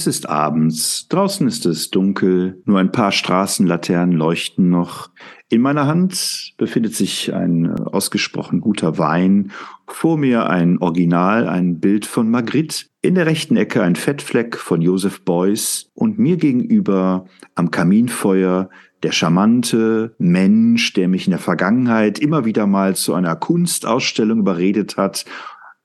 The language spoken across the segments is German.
Es ist abends, draußen ist es dunkel, nur ein paar Straßenlaternen leuchten noch. In meiner Hand befindet sich ein äh, ausgesprochen guter Wein, vor mir ein Original, ein Bild von Magritte, in der rechten Ecke ein Fettfleck von Joseph Beuys und mir gegenüber am Kaminfeuer der charmante Mensch, der mich in der Vergangenheit immer wieder mal zu einer Kunstausstellung überredet hat,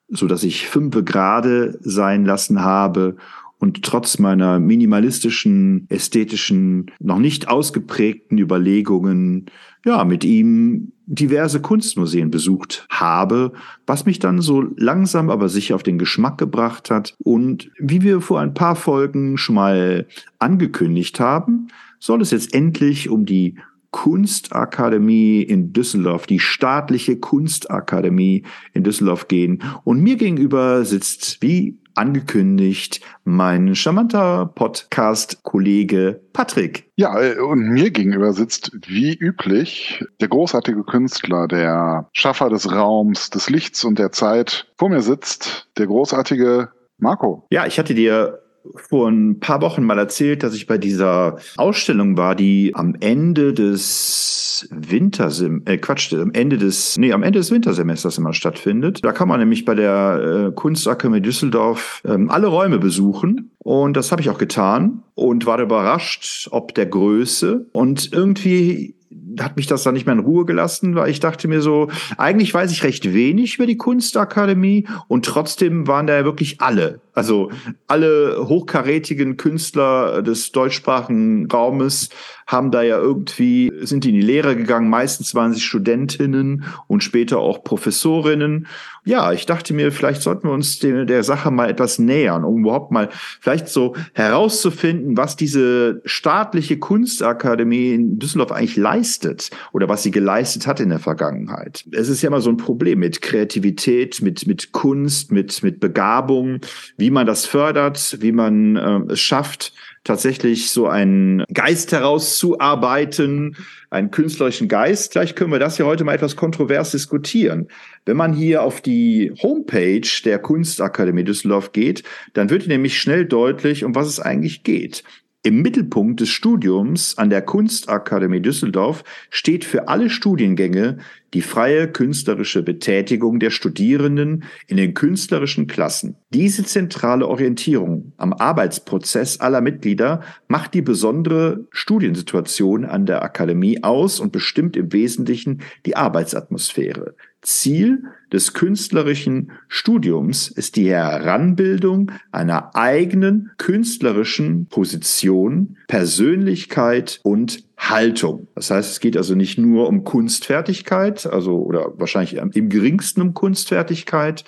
so dass ich fünfe gerade sein lassen habe und trotz meiner minimalistischen, ästhetischen, noch nicht ausgeprägten Überlegungen, ja, mit ihm diverse Kunstmuseen besucht habe, was mich dann so langsam aber sicher auf den Geschmack gebracht hat. Und wie wir vor ein paar Folgen schon mal angekündigt haben, soll es jetzt endlich um die Kunstakademie in Düsseldorf, die staatliche Kunstakademie in Düsseldorf gehen. Und mir gegenüber sitzt, wie angekündigt, mein charmanter Podcast-Kollege Patrick. Ja, äh, und mir gegenüber sitzt wie üblich der großartige Künstler, der Schaffer des Raums, des Lichts und der Zeit. Vor mir sitzt der großartige Marco. Ja, ich hatte dir vor ein paar Wochen mal erzählt, dass ich bei dieser Ausstellung war, die am Ende des Wintersim äh Quatsch, am Ende des nee, am Ende des Wintersemesters immer stattfindet. Da kann man nämlich bei der äh, Kunstakademie Düsseldorf ähm, alle Räume besuchen und das habe ich auch getan und war überrascht, ob der Größe und irgendwie hat mich das dann nicht mehr in Ruhe gelassen, weil ich dachte mir so, eigentlich weiß ich recht wenig über die Kunstakademie und trotzdem waren da ja wirklich alle. Also alle hochkarätigen Künstler des deutschsprachigen Raumes haben da ja irgendwie, sind in die Lehre gegangen. Meistens waren sie Studentinnen und später auch Professorinnen. Ja, ich dachte mir, vielleicht sollten wir uns der, der Sache mal etwas nähern, um überhaupt mal vielleicht so herauszufinden, was diese staatliche Kunstakademie in Düsseldorf eigentlich leistet oder was sie geleistet hat in der Vergangenheit. Es ist ja immer so ein Problem mit Kreativität, mit, mit Kunst, mit, mit Begabung, wie man das fördert, wie man äh, es schafft, tatsächlich so einen Geist herauszuarbeiten, einen künstlerischen Geist. Vielleicht können wir das ja heute mal etwas kontrovers diskutieren. Wenn man hier auf die Homepage der Kunstakademie Düsseldorf geht, dann wird nämlich schnell deutlich, um was es eigentlich geht. Im Mittelpunkt des Studiums an der Kunstakademie Düsseldorf steht für alle Studiengänge die freie künstlerische Betätigung der Studierenden in den künstlerischen Klassen. Diese zentrale Orientierung am Arbeitsprozess aller Mitglieder macht die besondere Studiensituation an der Akademie aus und bestimmt im Wesentlichen die Arbeitsatmosphäre. Ziel des künstlerischen Studiums ist die Heranbildung einer eigenen künstlerischen Position, Persönlichkeit und Haltung. Das heißt, es geht also nicht nur um Kunstfertigkeit, also oder wahrscheinlich im geringsten um Kunstfertigkeit,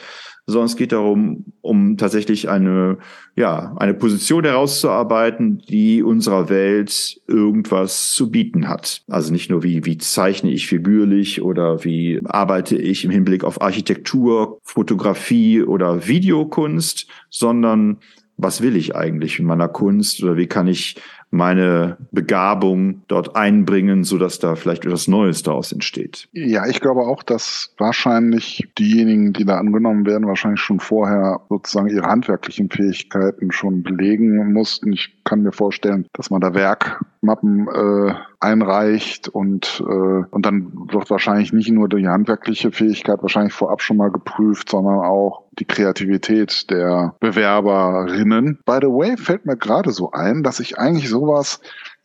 sondern es geht darum, um tatsächlich eine, ja, eine Position herauszuarbeiten, die unserer Welt irgendwas zu bieten hat. Also nicht nur wie, wie zeichne ich figürlich oder wie arbeite ich im Hinblick auf Architektur, Fotografie oder Videokunst, sondern was will ich eigentlich in meiner Kunst oder wie kann ich meine Begabung dort einbringen, so dass da vielleicht etwas Neues daraus entsteht. Ja, ich glaube auch, dass wahrscheinlich diejenigen, die da angenommen werden, wahrscheinlich schon vorher sozusagen ihre handwerklichen Fähigkeiten schon belegen mussten. Ich kann mir vorstellen, dass man da Werkmappen äh, einreicht und, äh, und dann wird wahrscheinlich nicht nur die handwerkliche Fähigkeit wahrscheinlich vorab schon mal geprüft, sondern auch die Kreativität der Bewerberinnen. By the way, fällt mir gerade so ein, dass ich eigentlich sowas,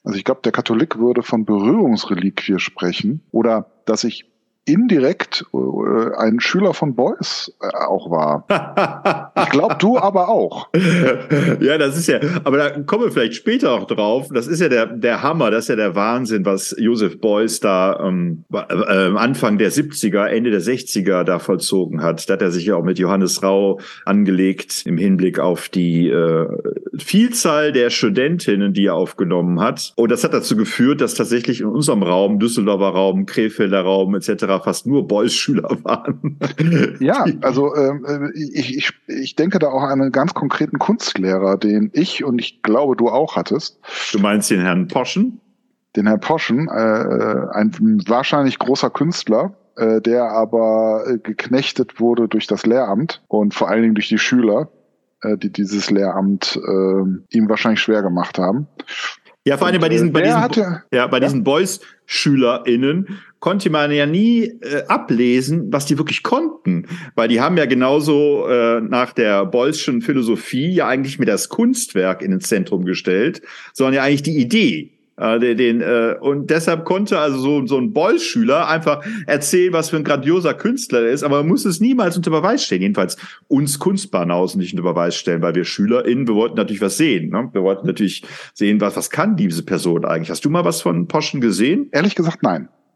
also ich glaube, der Katholik würde von Berührungsreliquie sprechen oder dass ich indirekt äh, ein Schüler von Beuys äh, auch war. ich glaube, du aber auch. ja, das ist ja, aber da kommen wir vielleicht später auch drauf. Das ist ja der, der Hammer, das ist ja der Wahnsinn, was Josef Beuys da ähm, äh, Anfang der 70er, Ende der 60er da vollzogen hat. Da hat er sich ja auch mit Johannes Rau angelegt im Hinblick auf die äh, Vielzahl der Studentinnen, die er aufgenommen hat. Und das hat dazu geführt, dass tatsächlich in unserem Raum, Düsseldorfer Raum, Krefelder Raum etc., fast nur Boys-Schüler waren. Ja, also äh, ich, ich, ich denke da auch an einen ganz konkreten Kunstlehrer, den ich und ich glaube, du auch hattest. Du meinst den Herrn Poschen? Den Herrn Poschen, äh, ein wahrscheinlich großer Künstler, äh, der aber äh, geknechtet wurde durch das Lehramt und vor allen Dingen durch die Schüler, äh, die dieses Lehramt äh, ihm wahrscheinlich schwer gemacht haben. Ja, vor allem bei diesen, bei diesen, hatte, ja, bei ja? diesen Boys-SchülerInnen konnte man ja nie äh, ablesen, was die wirklich konnten. Weil die haben ja genauso äh, nach der Boyschen Philosophie ja eigentlich mir das Kunstwerk in ins Zentrum gestellt, sondern ja eigentlich die Idee. Äh, den, den, äh, und deshalb konnte also so, so ein Boys-Schüler einfach erzählen, was für ein grandioser Künstler er ist, aber man muss es niemals unter Beweis stellen. Jedenfalls uns Kunstbahnhausen nicht unter Beweis stellen, weil wir SchülerInnen, wir wollten natürlich was sehen. Ne? Wir wollten natürlich sehen, was, was kann diese Person eigentlich. Hast du mal was von Poschen gesehen? Ehrlich gesagt, nein.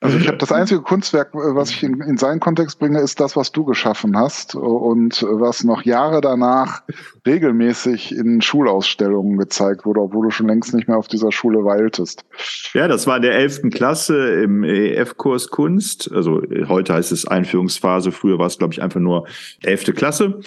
Also ich habe das einzige Kunstwerk, äh, was ich in, in, seinen Kontext bringe, ist das, was du geschaffen hast und was noch Jahre danach regelmäßig in Schulausstellungen gezeigt wurde, obwohl du schon längst nicht mehr auf dieser Schule weiltest. Ja, das war in der elften Klasse im EF-Kurs Kunst. Also heute heißt es Einführungsphase. Früher war es, glaube ich, einfach nur elfte Klasse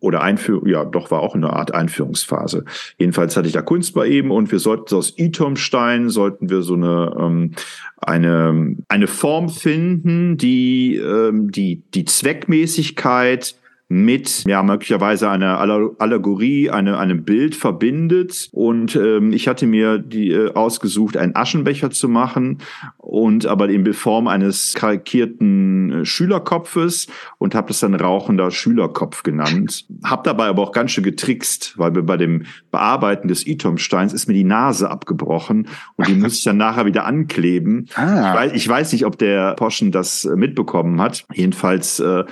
oder Einführung. Ja, doch war auch eine Art Einführungsphase. Jedenfalls hatte ich da Kunst bei ihm und wir sollten aus Itomstein sollten wir so eine ähm, eine, eine Form finden, die ähm, die, die Zweckmäßigkeit mit ja möglicherweise einer Allegorie, eine, einem Bild verbindet. Und ähm, ich hatte mir die äh, ausgesucht, einen Aschenbecher zu machen und aber in Form eines karikierten äh, Schülerkopfes und habe das dann rauchender Schülerkopf genannt. Hab dabei aber auch ganz schön getrickst, weil wir bei dem Bearbeiten des Itomsteins ist mir die Nase abgebrochen und die muss ich dann nachher wieder ankleben. Ah. Ich, weiß, ich weiß nicht, ob der Poschen das äh, mitbekommen hat. Jedenfalls äh,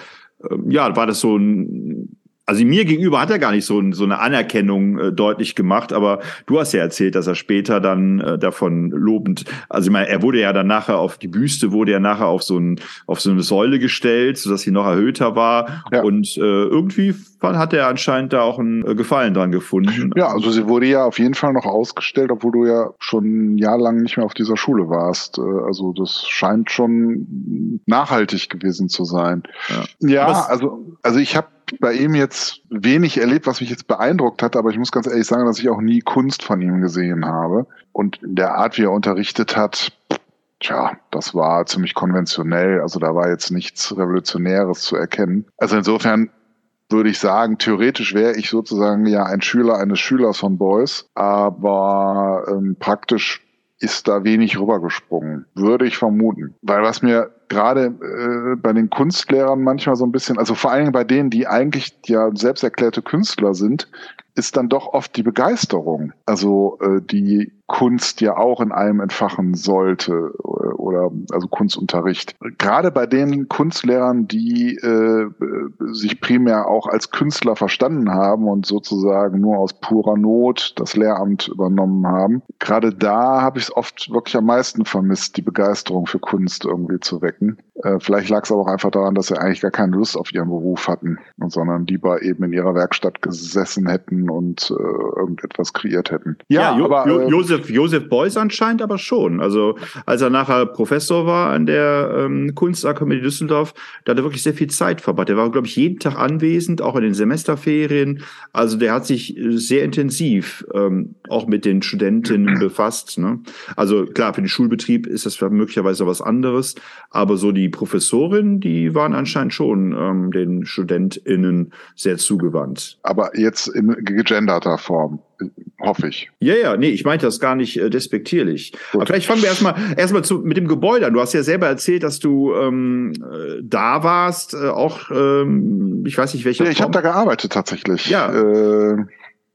ja, war das so ein also mir gegenüber hat er gar nicht so, so eine Anerkennung äh, deutlich gemacht, aber du hast ja erzählt, dass er später dann äh, davon lobend, also ich meine, er wurde ja dann nachher auf die Büste, wurde ja nachher auf so, ein, auf so eine Säule gestellt, sodass sie noch erhöhter war. Ja. Und äh, irgendwie hat er anscheinend da auch einen äh, Gefallen dran gefunden. Ja, also sie wurde ja auf jeden Fall noch ausgestellt, obwohl du ja schon ein Jahr lang nicht mehr auf dieser Schule warst. Äh, also das scheint schon nachhaltig gewesen zu sein. Ja, ja also, also ich habe bei ihm jetzt wenig erlebt, was mich jetzt beeindruckt hat, aber ich muss ganz ehrlich sagen, dass ich auch nie Kunst von ihm gesehen habe. Und in der Art, wie er unterrichtet hat, tja, das war ziemlich konventionell. Also da war jetzt nichts Revolutionäres zu erkennen. Also insofern würde ich sagen, theoretisch wäre ich sozusagen ja ein Schüler eines Schülers von Beuys, aber ähm, praktisch ist da wenig rübergesprungen, würde ich vermuten. Weil was mir gerade äh, bei den Kunstlehrern manchmal so ein bisschen, also vor allem bei denen, die eigentlich ja selbst erklärte Künstler sind, ist dann doch oft die Begeisterung, also äh, die Kunst ja auch in einem entfachen sollte oder also Kunstunterricht. Gerade bei den Kunstlehrern, die äh, sich primär auch als Künstler verstanden haben und sozusagen nur aus purer Not das Lehramt übernommen haben, gerade da habe ich es oft wirklich am meisten vermisst, die Begeisterung für Kunst irgendwie zu wecken. Äh, vielleicht lag es aber auch einfach daran, dass sie eigentlich gar keine Lust auf ihren Beruf hatten, sondern lieber eben in ihrer Werkstatt gesessen hätten und äh, irgendetwas kreiert hätten. Ja, ja jo aber jo äh, Josef, Josef Beuys anscheinend aber schon. Also als er nachher Professor war an der ähm, Kunstakademie Düsseldorf, da hat er wirklich sehr viel Zeit verbracht. Er war, glaube ich, jeden Tag anwesend, auch in den Semesterferien. Also der hat sich sehr intensiv ähm, auch mit den Studentinnen befasst. Ne? Also klar, für den Schulbetrieb ist das möglicherweise was anderes, aber so die Professorinnen, die waren anscheinend schon ähm, den StudentInnen sehr zugewandt. Aber jetzt in gegenderter Form hoffe ich. Ja, ja, nee, ich meinte das gar nicht äh, despektierlich. Gut. Aber vielleicht fangen wir erstmal erstmal zu mit dem Gebäude an. Du hast ja selber erzählt, dass du ähm, äh, da warst, äh, auch ähm, ich weiß nicht welcher. Ja, ich habe da gearbeitet tatsächlich. Ja. Äh,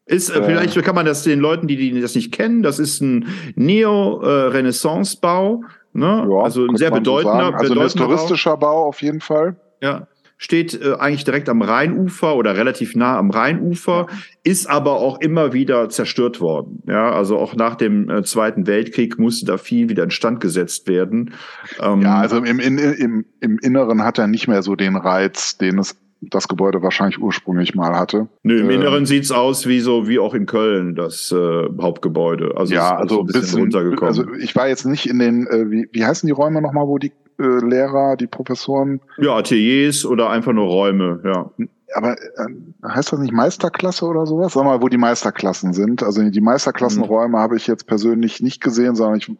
ist, äh, vielleicht kann man das den Leuten, die, die das nicht kennen, das ist ein Neo-Renaissance-Bau Ne? Ja, also ein sehr so bedeutender, sagen. Also ein bedeutender Bau. Bau auf jeden Fall. Ja. Steht äh, eigentlich direkt am Rheinufer oder relativ nah am Rheinufer, ist aber auch immer wieder zerstört worden. Ja, also auch nach dem äh, Zweiten Weltkrieg musste da viel wieder instand gesetzt werden. Ähm, Ja, also im, in, im, im Inneren hat er nicht mehr so den Reiz, den es das Gebäude wahrscheinlich ursprünglich mal hatte. Nö, im äh, Inneren sieht's aus wie so wie auch in Köln das äh, Hauptgebäude. Also ja, ist also ein bisschen, runtergekommen. Also ich war jetzt nicht in den, äh, wie, wie heißen die Räume nochmal, wo die äh, Lehrer, die Professoren, ja, Ateliers oder einfach nur Räume. Ja, aber äh, heißt das nicht Meisterklasse oder sowas? Sag mal, wo die Meisterklassen sind. Also die Meisterklassenräume habe ich jetzt persönlich nicht gesehen, sondern ich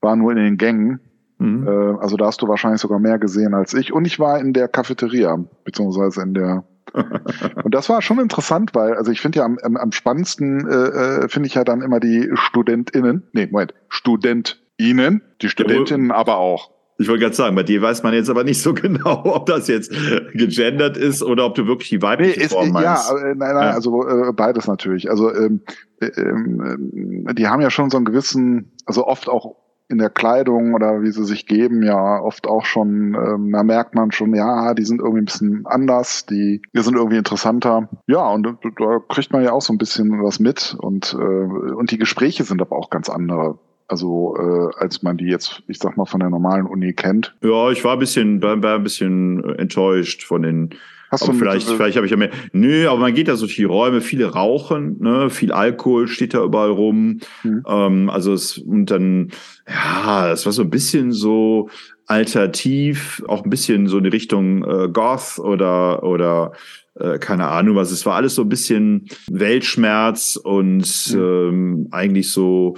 war nur in den Gängen. mhm. Äh, also da hast du wahrscheinlich sogar mehr gesehen als ich. Und ich war in der Cafeteria, beziehungsweise in der und das war schon interessant, weil, also ich finde ja am, am, am spannendsten, äh, äh, finde ich ja dann immer die StudentInnen, nee, Moment, StudentInnen, die Studentinnen aber auch. Ich wollte gerade sagen, bei dir weiß man jetzt aber nicht so genau, ob das jetzt gegendert ist oder ob du wirklich die Nee, weibliche ist, Form ja, meinst. äh, nein, nein, Ja. also äh, beides natürlich. Also ähm, äh, ähm, äh, die haben ja schon so einen gewissen, also oft auch in der Kleidung oder wie sie sich geben, ja oft auch schon, ähm, da merkt man schon, ja, die sind irgendwie ein bisschen anders, die, die sind irgendwie interessanter. Ja, und da- da kriegt man ja auch so ein bisschen was mit und äh, und die Gespräche sind aber auch ganz andere. Also äh, als man die jetzt, ich sag mal, von der normalen Uni kennt. Ja, ich war ein bisschen, war, war ein bisschen äh, enttäuscht von den. Hast aber du vielleicht, äh, vielleicht habe ich ja mehr. Nö, aber man geht da so durch die Räume, viele rauchen, ne, viel Alkohol steht da überall rum. Mhm. Ähm, also es und dann, ja, es war so ein bisschen so alternativ, auch ein bisschen so in die Richtung äh, Goth oder oder äh, keine Ahnung was. Es war alles so ein bisschen Weltschmerz und Mhm. ähm, eigentlich so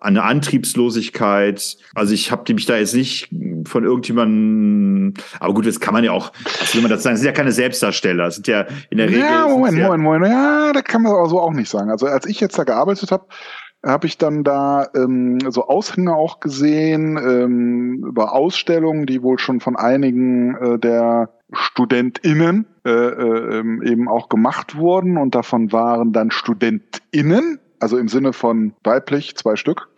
eine Antriebslosigkeit. Also ich habe mich da jetzt nicht von irgendjemandem, aber gut, das kann man ja auch, was will man das sagen, das sind ja keine Selbstdarsteller, das sind ja in der Regel. Ja, Moment, ja, Moment, Moment. Ja, da kann man aber so auch nicht sagen. Also als ich jetzt da gearbeitet habe, habe ich dann da ähm, so Aushänge auch gesehen ähm, über Ausstellungen, die wohl schon von einigen äh, der StudentInnen äh, äh, ähm, eben auch gemacht wurden und davon waren dann StudentInnen, also im Sinne von weiblich, zwei Stück,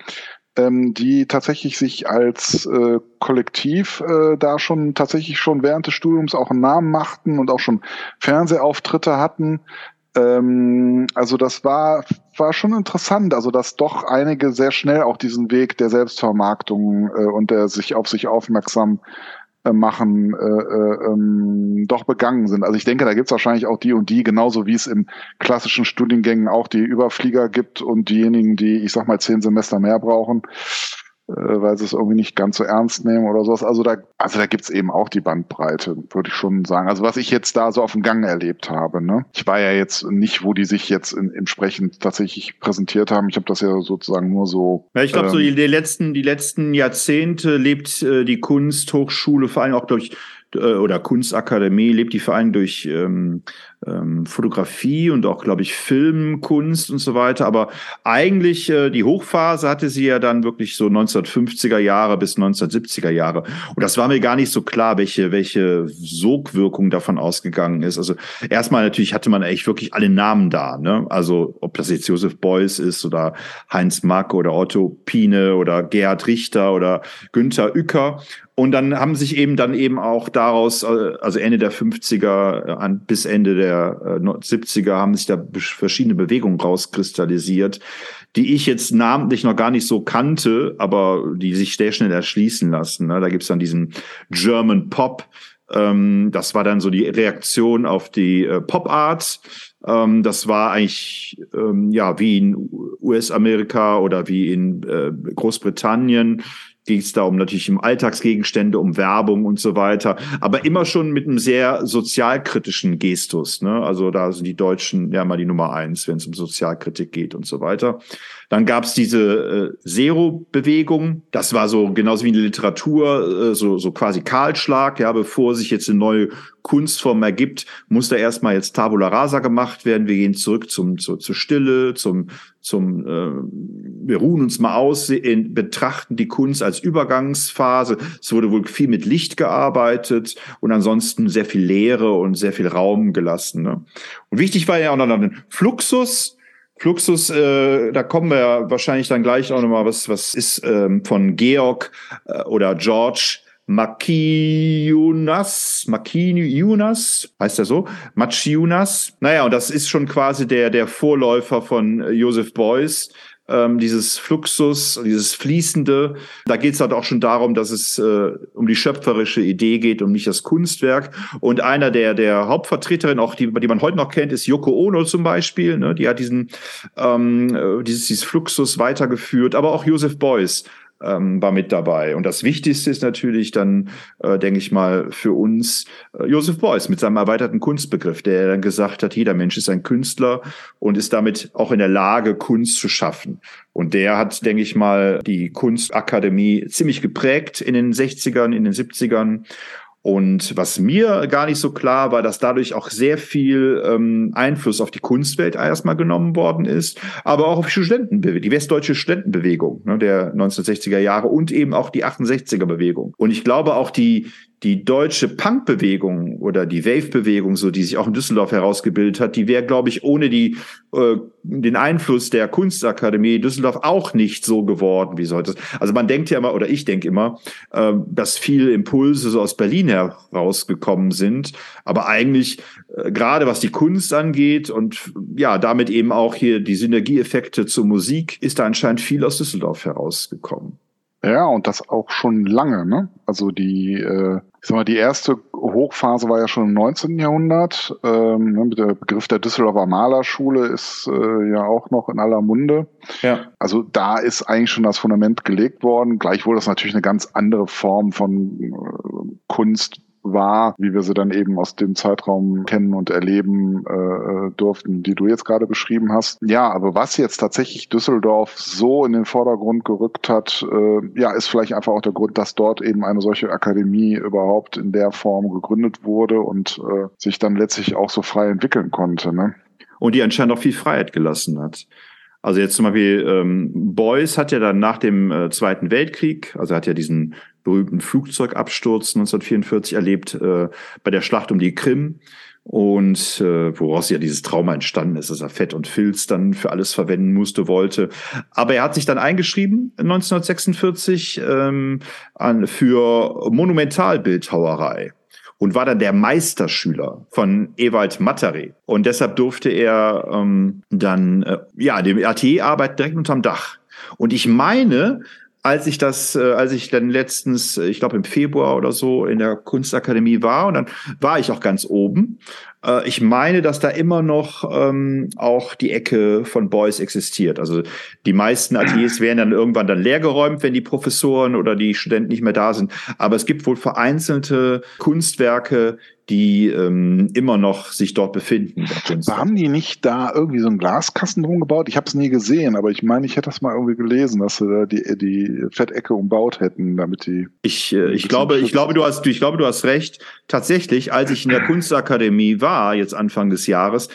ähm, die tatsächlich sich als äh, Kollektiv äh, da schon tatsächlich schon während des Studiums auch einen Namen machten und auch schon Fernsehauftritte hatten. Ähm, also das war, war schon interessant, also dass doch einige sehr schnell auch diesen Weg der Selbstvermarktung äh, und der sich auf sich aufmerksam äh, machen, äh, äh, ähm, doch begangen sind. Also ich denke, da gibt es wahrscheinlich auch die und die, genauso wie es im klassischen Studiengängen auch die Überflieger gibt und diejenigen, die, ich sag mal, zehn Semester mehr brauchen, weil sie es irgendwie nicht ganz so ernst nehmen oder sowas. Also da, also da gibt's eben auch die Bandbreite, würde ich schon sagen. Also was ich jetzt da so auf dem Gang erlebt habe. Ne? Ich war ja jetzt nicht, wo die sich jetzt in, entsprechend tatsächlich präsentiert haben. Ich habe das ja sozusagen nur so. Ja, ich glaube, so ähm, die, die letzten, die letzten Jahrzehnte lebt äh, die Kunsthochschule, vor allem auch durch äh, oder Kunstakademie, lebt die vor allem durch ähm, ähm, Fotografie und auch, glaube ich, Filmkunst und so weiter. Aber eigentlich äh, die Hochphase hatte sie ja dann wirklich so 1950er Jahre bis 1970er Jahre. Und das war mir gar nicht so klar, welche, welche Sogwirkung davon ausgegangen ist. Also erstmal natürlich hatte man echt wirklich alle Namen da. Ne? Also ob das jetzt Josef Beuys ist oder Heinz Mack oder Otto Pine oder Gerhard Richter oder Günther Uecker. Und dann haben sich eben dann eben auch daraus, äh, also Ende der 50er äh, an, bis Ende der äh, 70er haben sich da verschiedene Bewegungen rauskristallisiert, die ich jetzt namentlich noch gar nicht so kannte, aber die sich sehr schnell erschließen lassen. Ne? Da gibt's dann diesen German Pop, ähm, das war dann so die Reaktion auf die äh, Pop Art. Ähm, das war eigentlich ähm, ja wie in US-Amerika oder wie in äh, Großbritannien es da um natürlich um Alltagsgegenstände, um Werbung und so weiter, aber immer schon mit einem sehr sozialkritischen Gestus. Ne? Also da sind die Deutschen ja mal die Nummer eins, wenn es um Sozialkritik geht und so weiter. Dann gab es diese äh, Zero-Bewegung. Das war so genauso wie in der Literatur, äh, so, so quasi Kahlschlag. Ja, bevor sich jetzt eine neue Kunstform ergibt, muss da erstmal jetzt Tabula Rasa gemacht werden. Wir gehen zurück zum, zu, zur Stille, zum, zum äh, wir ruhen uns mal aus, in, betrachten die Kunst als Übergangsphase. Es wurde wohl viel mit Licht gearbeitet und ansonsten sehr viel Leere und sehr viel Raum gelassen. Ne? Und wichtig war ja auch noch ein Fluxus. Fluxus, äh, da kommen wir ja wahrscheinlich dann gleich auch nochmal, was, was ist ähm, von Georg äh, oder George Makiunas, Makiunas, heißt er so? Machiunas. Naja, und das ist schon quasi der, der Vorläufer von Joseph Beuys, ähm, dieses Fluxus, dieses Fließende. Da geht es halt auch schon darum, dass es äh, um die schöpferische Idee geht, um nicht das Kunstwerk. Und einer der, der Hauptvertreterinnen, auch die, die man heute noch kennt, ist Yoko Ono zum Beispiel. Ne? Die hat diesen, ähm, äh, dieses, dieses Fluxus weitergeführt, aber auch Joseph Beuys ähm, war mit dabei. Und das Wichtigste ist natürlich dann, äh, denke ich mal, für uns äh, Joseph Beuys mit seinem erweiterten Kunstbegriff, der dann gesagt hat, jeder Mensch ist ein Künstler und ist damit auch in der Lage, Kunst zu schaffen. Und der hat, denke ich mal, die Kunstakademie ziemlich geprägt in den 60ern, in den 70ern. Und was mir gar nicht so klar war, dass dadurch auch sehr viel ähm, Einfluss auf die Kunstwelt erstmal genommen worden ist, aber auch auf die Studentenbewegung, die westdeutsche Studentenbewegung ne, der 1960er Jahre und eben auch die 68er Bewegung. Und ich glaube auch die, die deutsche Punk-Bewegung oder die Wave-Bewegung, so die sich auch in Düsseldorf herausgebildet hat, die wäre, glaube ich, ohne die äh, den Einfluss der Kunstakademie Düsseldorf auch nicht so geworden, wie es heute ist. Also man denkt ja immer, oder ich denke immer, äh, dass viele Impulse so aus Berlin herausgekommen sind, aber eigentlich äh, gerade was die Kunst angeht und ja, damit eben auch hier die Synergieeffekte zur Musik, ist da anscheinend viel aus Düsseldorf herausgekommen. Ja, und das auch schon lange, ne? Also die, äh, ich sag mal, die erste Hochphase war ja schon im 19. Jahrhundert. Ähm, ne, der Begriff der Düsseldorfer Malerschule ist äh, ja auch noch in aller Munde. Ja. Also da ist eigentlich schon das Fundament gelegt worden. Gleichwohl ist natürlich eine ganz andere Form von äh, Kunst war, wie wir sie dann eben aus dem Zeitraum kennen und erleben äh, durften, die du jetzt gerade beschrieben hast. Ja, aber was jetzt tatsächlich Düsseldorf so in den Vordergrund gerückt hat, äh, ja, ist vielleicht einfach auch der Grund, dass dort eben eine solche Akademie überhaupt in der Form gegründet wurde und äh, sich dann letztlich auch so frei entwickeln konnte. Ne? Und die anscheinend auch viel Freiheit gelassen hat. Also jetzt zum Beispiel ähm, Beuys hat ja dann nach dem äh, Zweiten Weltkrieg, also hat ja diesen berühmten Flugzeugabsturz 1944 erlebt äh, bei der Schlacht um die Krim und äh, woraus ja dieses Trauma entstanden ist, dass er Fett und Filz dann für alles verwenden musste, wollte. Aber er hat sich dann eingeschrieben 1946 ähm, an, für Monumentalbildhauerei und war dann der Meisterschüler von Ewald Mattere. Und deshalb durfte er ähm, dann äh, ja dem RTE arbeiten direkt unterm Dach. Und ich meine, als ich das, äh, als ich dann letztens, ich glaube im Februar oder so in der Kunstakademie war und dann war ich auch ganz oben. Äh, ich meine, dass da immer noch ähm, auch die Ecke von Boys existiert. Also die meisten Ateliers werden dann irgendwann dann leergeräumt, wenn die Professoren oder die Studenten nicht mehr da sind. Aber es gibt wohl vereinzelte Kunstwerke, die ähm, immer noch sich dort befinden. Haben die nicht da irgendwie so einen Glaskasten drum gebaut? Ich habe es nie gesehen, aber ich meine, ich hätte das mal irgendwie gelesen, dass sie da die, die Fettecke umbaut hätten, damit die. Ich, äh, ich glaube, ich glaube, du hast, ich glaube, du hast recht. Tatsächlich, als ich in der Kunstakademie war, jetzt Anfang des Jahres,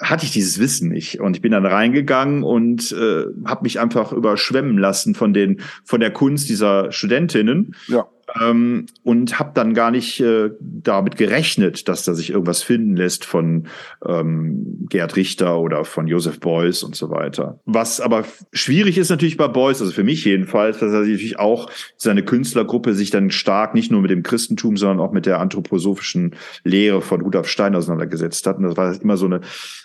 hatte ich dieses Wissen nicht und ich bin dann reingegangen und äh, habe mich einfach überschwemmen lassen von den von der Kunst dieser Studentinnen. Ja ähm, und habe dann gar nicht äh, damit gerechnet, dass da sich irgendwas finden lässt von ähm, Gerd Richter oder von Joseph Beuys und so weiter. Was aber schwierig ist natürlich bei Beuys, also für mich jedenfalls, dass er natürlich auch seine Künstlergruppe sich dann stark nicht nur mit dem Christentum, sondern auch mit der anthroposophischen Lehre von Rudolf Stein auseinandergesetzt hat. Und das war immer so eine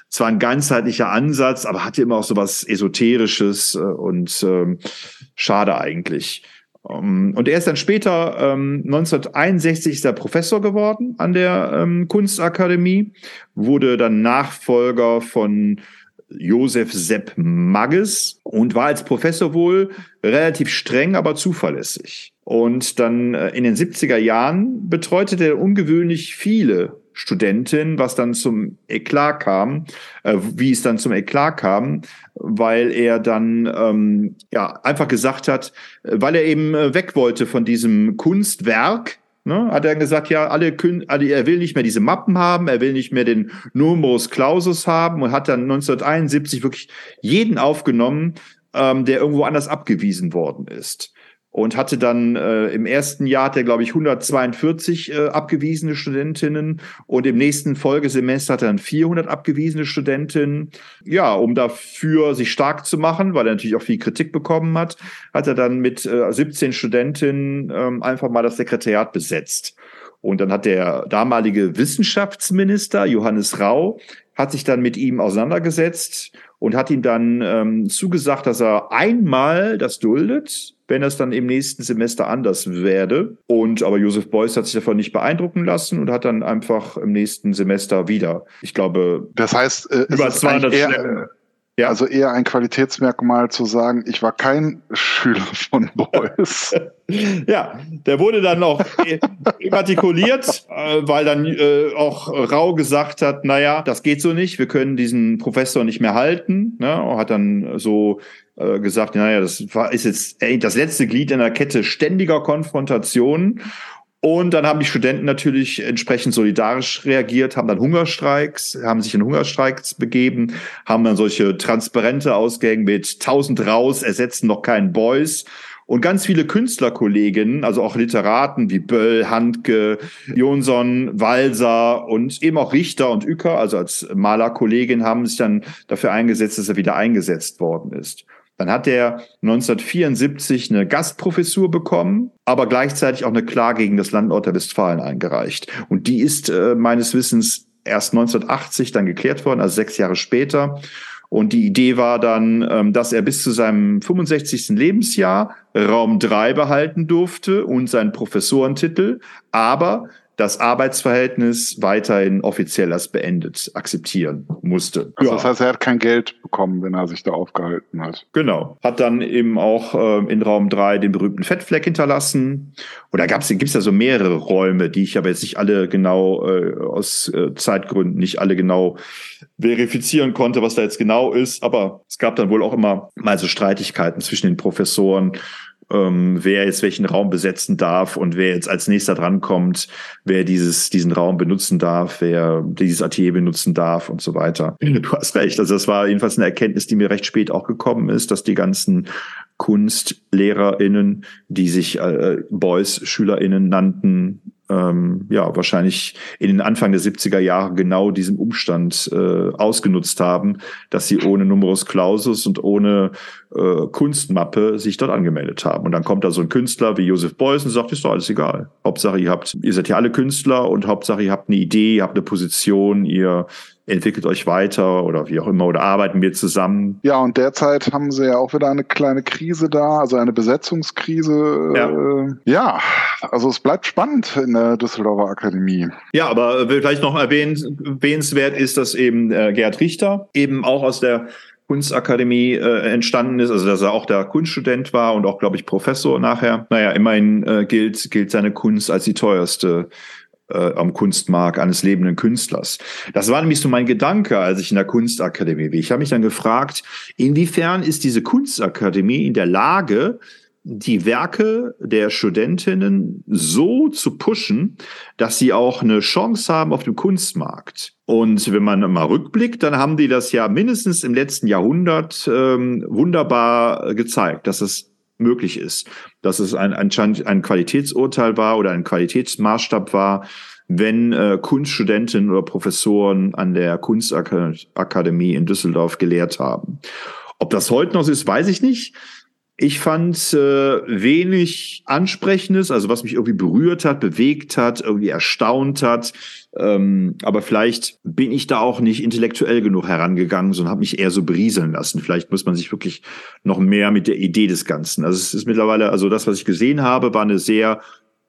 zwar ein ganzheitlicher Ansatz, aber hatte immer auch so was Esoterisches äh, und ähm, schade eigentlich. Ähm, und er ist dann später, ähm, 1961 ist er Professor geworden an der ähm, Kunstakademie, wurde dann Nachfolger von Josef Sepp Magges und war als Professor wohl relativ streng, aber zuverlässig. Und dann äh, in den 70er Jahren betreute er ungewöhnlich viele Studentin, was dann zum Eklat kam, äh, wie es dann zum Eklat kam, weil er dann ähm, ja einfach gesagt hat, äh, weil er eben äh, weg wollte von diesem Kunstwerk, Ne, hat er gesagt, ja, alle, alle, er will nicht mehr diese Mappen haben, er will nicht mehr den Numerus Clausus haben und hat dann 1971 wirklich jeden aufgenommen, ähm, der irgendwo anders abgewiesen worden ist. Und hatte dann äh, im ersten Jahr hat er glaube ich 142 äh, abgewiesene Studentinnen und im nächsten Folgesemester hat er dann 400 abgewiesene Studentinnen. Ja, um dafür sich stark zu machen, weil er natürlich auch viel Kritik bekommen hat, hat er dann mit äh, 17 Studentinnen ähm, einfach mal das Sekretariat besetzt. Und dann hat der damalige Wissenschaftsminister Johannes Rau hat sich dann mit ihm auseinandergesetzt und hat ihm dann ähm, zugesagt, dass er einmal das duldet, wenn es dann im nächsten Semester anders werde. Und aber Josef Beuys hat sich davon nicht beeindrucken lassen und hat dann einfach im nächsten Semester wieder, ich glaube, das heißt, äh, über 200 Stellen ja. Also eher ein Qualitätsmerkmal zu sagen, ich war kein Schüler von Beuys. ja, der wurde dann auch immatrikuliert, äh, weil dann äh, auch Rau gesagt hat, naja, das geht so nicht, wir können diesen Professor nicht mehr halten. Ne? Und hat dann so äh, gesagt, naja, das war, ist jetzt ey, das letzte Glied in der Kette ständiger Konfrontationen. Und dann haben die Studenten natürlich entsprechend solidarisch reagiert, haben dann Hungerstreiks, haben sich in Hungerstreiks begeben, haben dann solche Transparente ausgehängt mit 1000 raus, ersetzen noch keinen Boys. Und ganz viele Künstlerkolleginnen, also auch Literaten wie Böll, Handke, Jonsson, Walser und eben auch Richter und Uecker, also als Malerkollegin, haben sich dann dafür eingesetzt, dass er wieder eingesetzt worden ist. Dann hat er 1974 eine Gastprofessur bekommen, aber gleichzeitig auch eine Klage gegen das Land Nordrhein-Westfalen eingereicht. Und die ist äh, meines Wissens erst 1980 dann geklärt worden, also sechs Jahre später. Und die Idee war dann, ähm, dass er bis zu seinem 65. Lebensjahr Raum 3 behalten durfte und seinen Professorentitel, aber das Arbeitsverhältnis weiterhin offiziell als beendet akzeptieren musste. Also das heißt, er hat kein Geld bekommen, wenn er sich da aufgehalten hat. Genau. Hat dann eben auch äh, in Raum 3 den berühmten Fettfleck hinterlassen. Oder gab es gibt's da so mehrere Räume, die ich aber jetzt nicht alle genau äh, aus äh, Zeitgründen nicht alle genau verifizieren konnte, was da jetzt genau ist. Aber es gab dann wohl auch immer mal so Streitigkeiten zwischen den Professoren ähm, wer jetzt welchen Raum besetzen darf und wer jetzt als nächster drankommt, wer dieses, diesen Raum benutzen darf, wer dieses Atelier benutzen darf und so weiter. Du hast recht. Also das war jedenfalls eine Erkenntnis, die mir recht spät auch gekommen ist, dass die ganzen KunstlehrerInnen, die sich äh, Boys SchülerInnen nannten, ähm, ja, wahrscheinlich in den Anfang der 70er Jahre genau diesen Umstand äh, ausgenutzt haben, dass sie ohne Numerus Clausus und ohne äh, Kunstmappe sich dort angemeldet haben. Und dann kommt da so ein Künstler wie Josef Beuys und sagt, ist doch alles egal. Hauptsache, ihr habt, ihr seid ja alle Künstler und Hauptsache, ihr habt eine Idee, ihr habt eine Position, ihr entwickelt euch weiter oder wie auch immer oder arbeiten wir zusammen. Ja, und derzeit haben sie ja auch wieder eine kleine Krise da, also eine Besetzungskrise. Ja, äh, ja also es bleibt spannend in der Düsseldorfer Akademie. Ja, aber vielleicht noch erwähnenswert ist, dass eben äh, Gerd Richter eben auch aus der Kunstakademie äh, entstanden ist, also dass er auch der Kunststudent war und auch, glaube ich, Professor nachher. Naja, immerhin äh, gilt, gilt seine Kunst als die teuerste äh, am Kunstmarkt eines lebenden Künstlers. Das war nämlich so mein Gedanke, als ich in der Kunstakademie war. Ich habe mich dann gefragt, inwiefern ist diese Kunstakademie in der Lage, die Werke der Studentinnen so zu pushen, dass sie auch eine Chance haben auf dem Kunstmarkt. Und wenn man mal rückblickt, dann haben die das ja mindestens im letzten Jahrhundert ähm, wunderbar gezeigt, dass es möglich ist, dass es ein, anscheinend ein Qualitätsurteil war oder ein Qualitätsmaßstab war, wenn äh, Kunststudentinnen oder Professoren an der Kunstakademie in Düsseldorf gelehrt haben. Ob das heute noch so ist, weiß ich nicht. Ich fand äh, wenig Ansprechendes, also was mich irgendwie berührt hat, bewegt hat, irgendwie erstaunt hat. Ähm, aber vielleicht bin ich da auch nicht intellektuell genug herangegangen, sondern habe mich eher so berieseln lassen. Vielleicht muss man sich wirklich noch mehr mit der Idee des Ganzen. Also es ist mittlerweile, also das, was ich gesehen habe, war eine sehr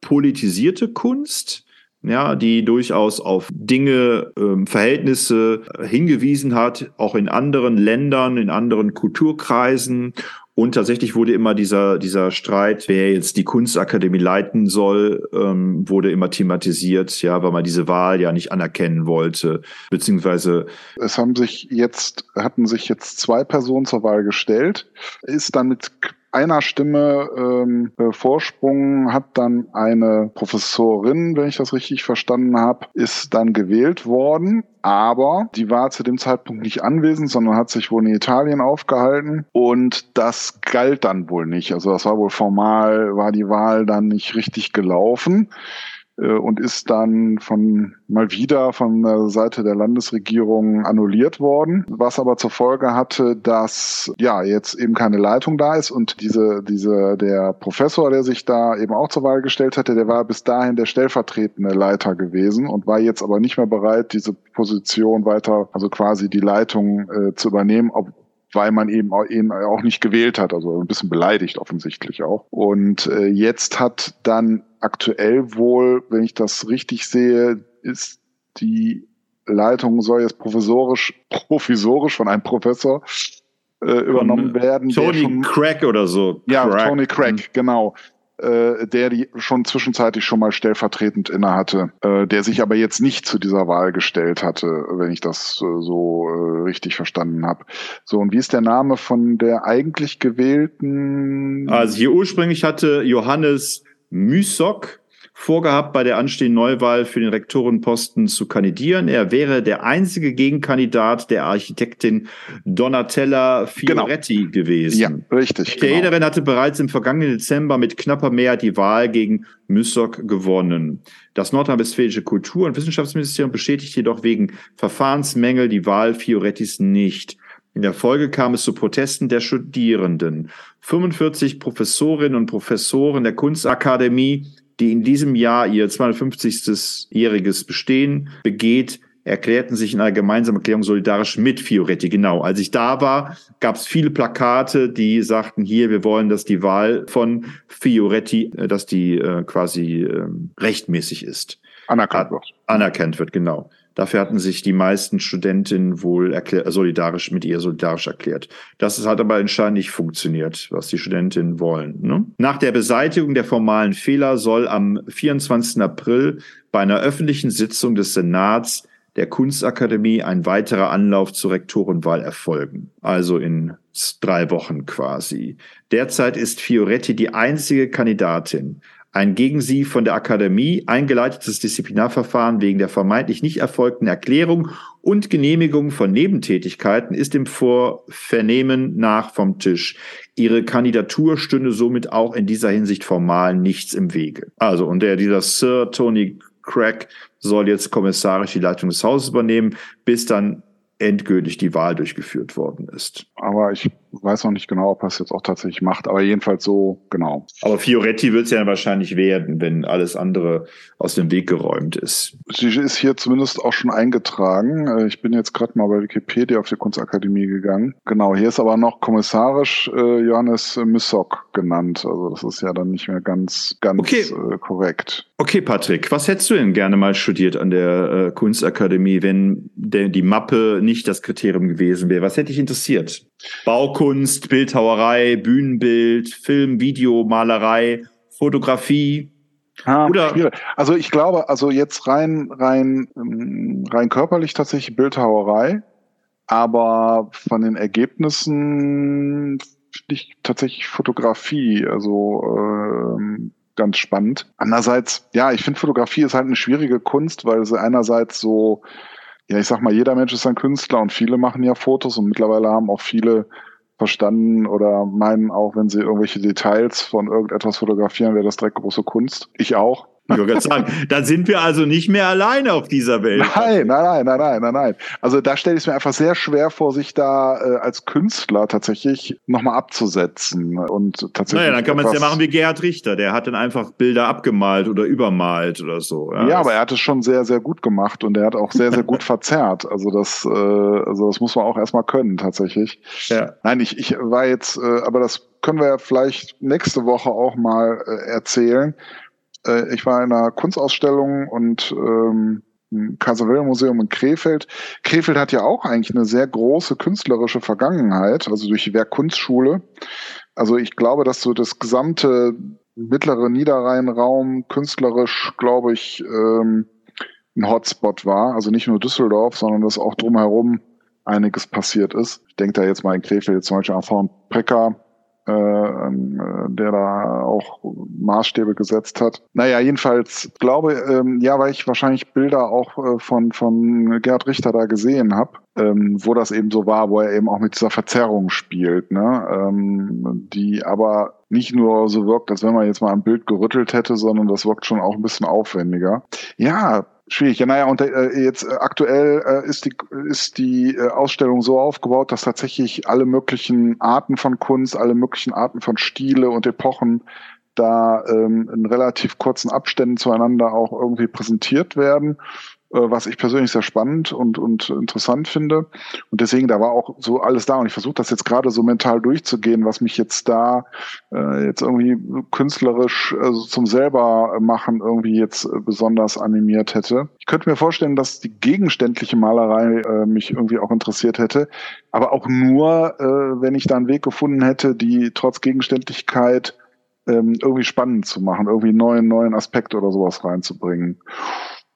politisierte Kunst ja, die durchaus auf Dinge, ähm, Verhältnisse hingewiesen hat, auch in anderen Ländern, in anderen Kulturkreisen und tatsächlich wurde immer dieser, dieser Streit, wer jetzt die Kunstakademie leiten soll, ähm, wurde immer thematisiert, ja, weil man diese Wahl ja nicht anerkennen wollte, beziehungsweise. Es haben sich jetzt, hatten sich jetzt zwei Personen zur Wahl gestellt, ist dann mit einer Stimme ähm, äh, Vorsprung hat dann eine Professorin, wenn ich das richtig verstanden habe, ist dann gewählt worden. Aber die war zu dem Zeitpunkt nicht anwesend, sondern hat sich wohl in Italien aufgehalten. Und das galt dann wohl nicht. Also das war wohl formal, war die Wahl dann nicht richtig gelaufen. Äh, und ist dann von mal wieder von der Seite der Landesregierung annulliert worden, was aber zur Folge hatte, dass ja jetzt eben keine Leitung da ist und diese diese der Professor, der sich da eben auch zur Wahl gestellt hatte, der war bis dahin der stellvertretende Leiter gewesen und war jetzt aber nicht mehr bereit, diese Position weiter, also quasi die Leitung äh, zu übernehmen, ob, weil man eben auch, nicht gewählt hat, also ein bisschen beleidigt offensichtlich auch. Und äh, jetzt hat dann aktuell wohl, wenn ich das richtig sehe, ist die Leitung soll jetzt professorisch, provisorisch von einem Professor äh, übernommen werden. Tony schon, Craig oder so. Ja, Craig. Tony Craig, mhm. genau. Äh, der die schon zwischenzeitlich schon mal stellvertretend innehatte, äh, der sich aber jetzt nicht zu dieser Wahl gestellt hatte, wenn ich das äh, so äh, richtig verstanden habe. So, und wie ist der Name von der eigentlich gewählten? Also hier ursprünglich hatte Johannes Mysok vorgehabt, bei der anstehenden Neuwahl für den Rektorenposten zu kandidieren. Er wäre der einzige Gegenkandidat der Architektin Donatella Fioretti genau. gewesen. Ja, richtig. Die Italienerin genau. hatte bereits im vergangenen Dezember mit knapper Mehrheit die Wahl gegen Mysok gewonnen. Das nordrhein-westfälische Kultur- und Wissenschaftsministerium bestätigt jedoch wegen Verfahrensmängel die Wahl Fiorettis nicht. In der Folge kam es zu Protesten der Studierenden. 45 Professorinnen und Professoren der Kunstakademie, die in diesem Jahr ihr 250-jähriges Bestehen begeht, erklärten sich in einer gemeinsamen Erklärung solidarisch mit Fioretti. Genau. Als ich da war, gab es viele Plakate, die sagten hier, wir wollen, dass die Wahl von Fioretti, äh, dass die äh, quasi äh, rechtmäßig ist. Anerkannt wird. Anerkannt wird, genau. Dafür hatten sich die meisten Studentinnen wohl erklär, solidarisch mit ihr solidarisch erklärt. Das hat aber entscheidend nicht funktioniert, was die Studentinnen wollen. Ne? Nach der Beseitigung der formalen Fehler soll am 24. April bei einer öffentlichen Sitzung des Senats der Kunstakademie ein weiterer Anlauf zur Rektorenwahl erfolgen. Also in drei Wochen quasi. Derzeit ist Fioretti die einzige Kandidatin. Ein gegen sie von der Akademie eingeleitetes Disziplinarverfahren wegen der vermeintlich nicht erfolgten Erklärung und Genehmigung von Nebentätigkeiten ist im Vorvernehmen nach vom Tisch. Ihre Kandidatur stünde somit auch in dieser Hinsicht formal nichts im Wege. Also, und der, dieser Sir Tony Craig soll jetzt kommissarisch die Leitung des Hauses übernehmen, bis dann endgültig die Wahl durchgeführt worden ist. Aber ich weiß noch nicht genau, ob er es jetzt auch tatsächlich macht, aber jedenfalls so genau. Aber Fioretti wird es ja wahrscheinlich werden, wenn alles andere aus dem Weg geräumt ist. Sie ist hier zumindest auch schon eingetragen. Äh, ich bin jetzt gerade mal bei Wikipedia auf die Kunstakademie gegangen. Genau, hier ist aber noch kommissarisch äh, Johannes Missok genannt. Also das ist ja dann nicht mehr ganz, ganz okay. äh, korrekt. Okay, Patrick, was hättest du denn gerne mal studiert an der äh, Kunstakademie, wenn der, die Mappe nicht das Kriterium gewesen wäre? Was hätte dich interessiert? Baukunst, Bildhauerei, Bühnenbild, Film, Video, Malerei, Fotografie. Ah, Oder schwierig. also ich glaube, also jetzt rein rein ähm, rein körperlich tatsächlich Bildhauerei, aber von den Ergebnissen finde ich tatsächlich Fotografie, also ähm, ganz spannend. Andererseits, ja, ich finde Fotografie ist halt eine schwierige Kunst, weil sie einerseits so ja, ich sag mal, jeder Mensch ist ein Künstler und viele machen ja Fotos und mittlerweile haben auch viele verstanden oder meinen auch, wenn sie irgendwelche Details von irgendetwas fotografieren, wäre das direkt große Kunst. Ich auch. Ich wollte sagen, dann sind wir also nicht mehr alleine auf dieser Welt. Nein, nein, nein, nein, nein, nein. Also da stelle ich es mir einfach sehr schwer vor, sich da äh, als Künstler tatsächlich nochmal abzusetzen und tatsächlich. Naja, dann kann man es ja machen wie Gerhard Richter. Der hat dann einfach Bilder abgemalt oder übermalt oder so. Ja, ja aber er hat es schon sehr, sehr gut gemacht und er hat auch sehr, sehr gut verzerrt. Also das, äh, also das muss man auch erstmal können tatsächlich. Ja. Nein, ich, ich war jetzt, äh, aber das können wir ja vielleicht nächste Woche auch mal äh, erzählen äh, ich war in einer Kunstausstellung und ähm, im Kaiser-Wilhelm-Museum in Krefeld. Krefeld hat ja auch eigentlich eine sehr große künstlerische Vergangenheit, also durch die Werkkunstschule. Also ich glaube, dass so das gesamte mittlere Niederrheinraum künstlerisch, glaube ich, ähm, ein Hotspot war. Also nicht nur Düsseldorf, sondern dass auch drumherum einiges passiert ist. Ich denke da jetzt mal in Krefeld zum Beispiel an Von Precker, äh, ähm, der da auch Maßstäbe gesetzt hat. Naja, jedenfalls glaube, ähm, ja, weil ich wahrscheinlich Bilder auch äh, von, von Gerd Richter da gesehen habe, ähm, wo das eben so war, wo er eben auch mit dieser Verzerrung spielt, ne? ähm, die aber nicht nur so wirkt, als wenn man jetzt mal ein Bild gerüttelt hätte, sondern das wirkt schon auch ein bisschen aufwendiger. Ja, schwierig. Ja, naja, und äh, jetzt äh, aktuell äh, ist die, ist die äh, Ausstellung so aufgebaut, dass tatsächlich alle möglichen Arten von Kunst, alle möglichen Arten von Stile und Epochen da ähm, in relativ kurzen Abständen zueinander auch irgendwie präsentiert werden. Äh, was ich persönlich sehr spannend und, und interessant finde. Und deswegen, da war auch so alles da. Und ich versuche das jetzt gerade so mental durchzugehen, was mich jetzt da äh, jetzt irgendwie künstlerisch also zum selber machen irgendwie jetzt besonders animiert hätte. Ich könnte mir vorstellen, dass die gegenständliche Malerei äh, mich irgendwie auch interessiert hätte. Aber auch nur, äh, wenn ich da einen Weg gefunden hätte, die trotz Gegenständlichkeit ähm, irgendwie spannend zu machen, irgendwie einen neuen, neuen Aspekt oder sowas reinzubringen.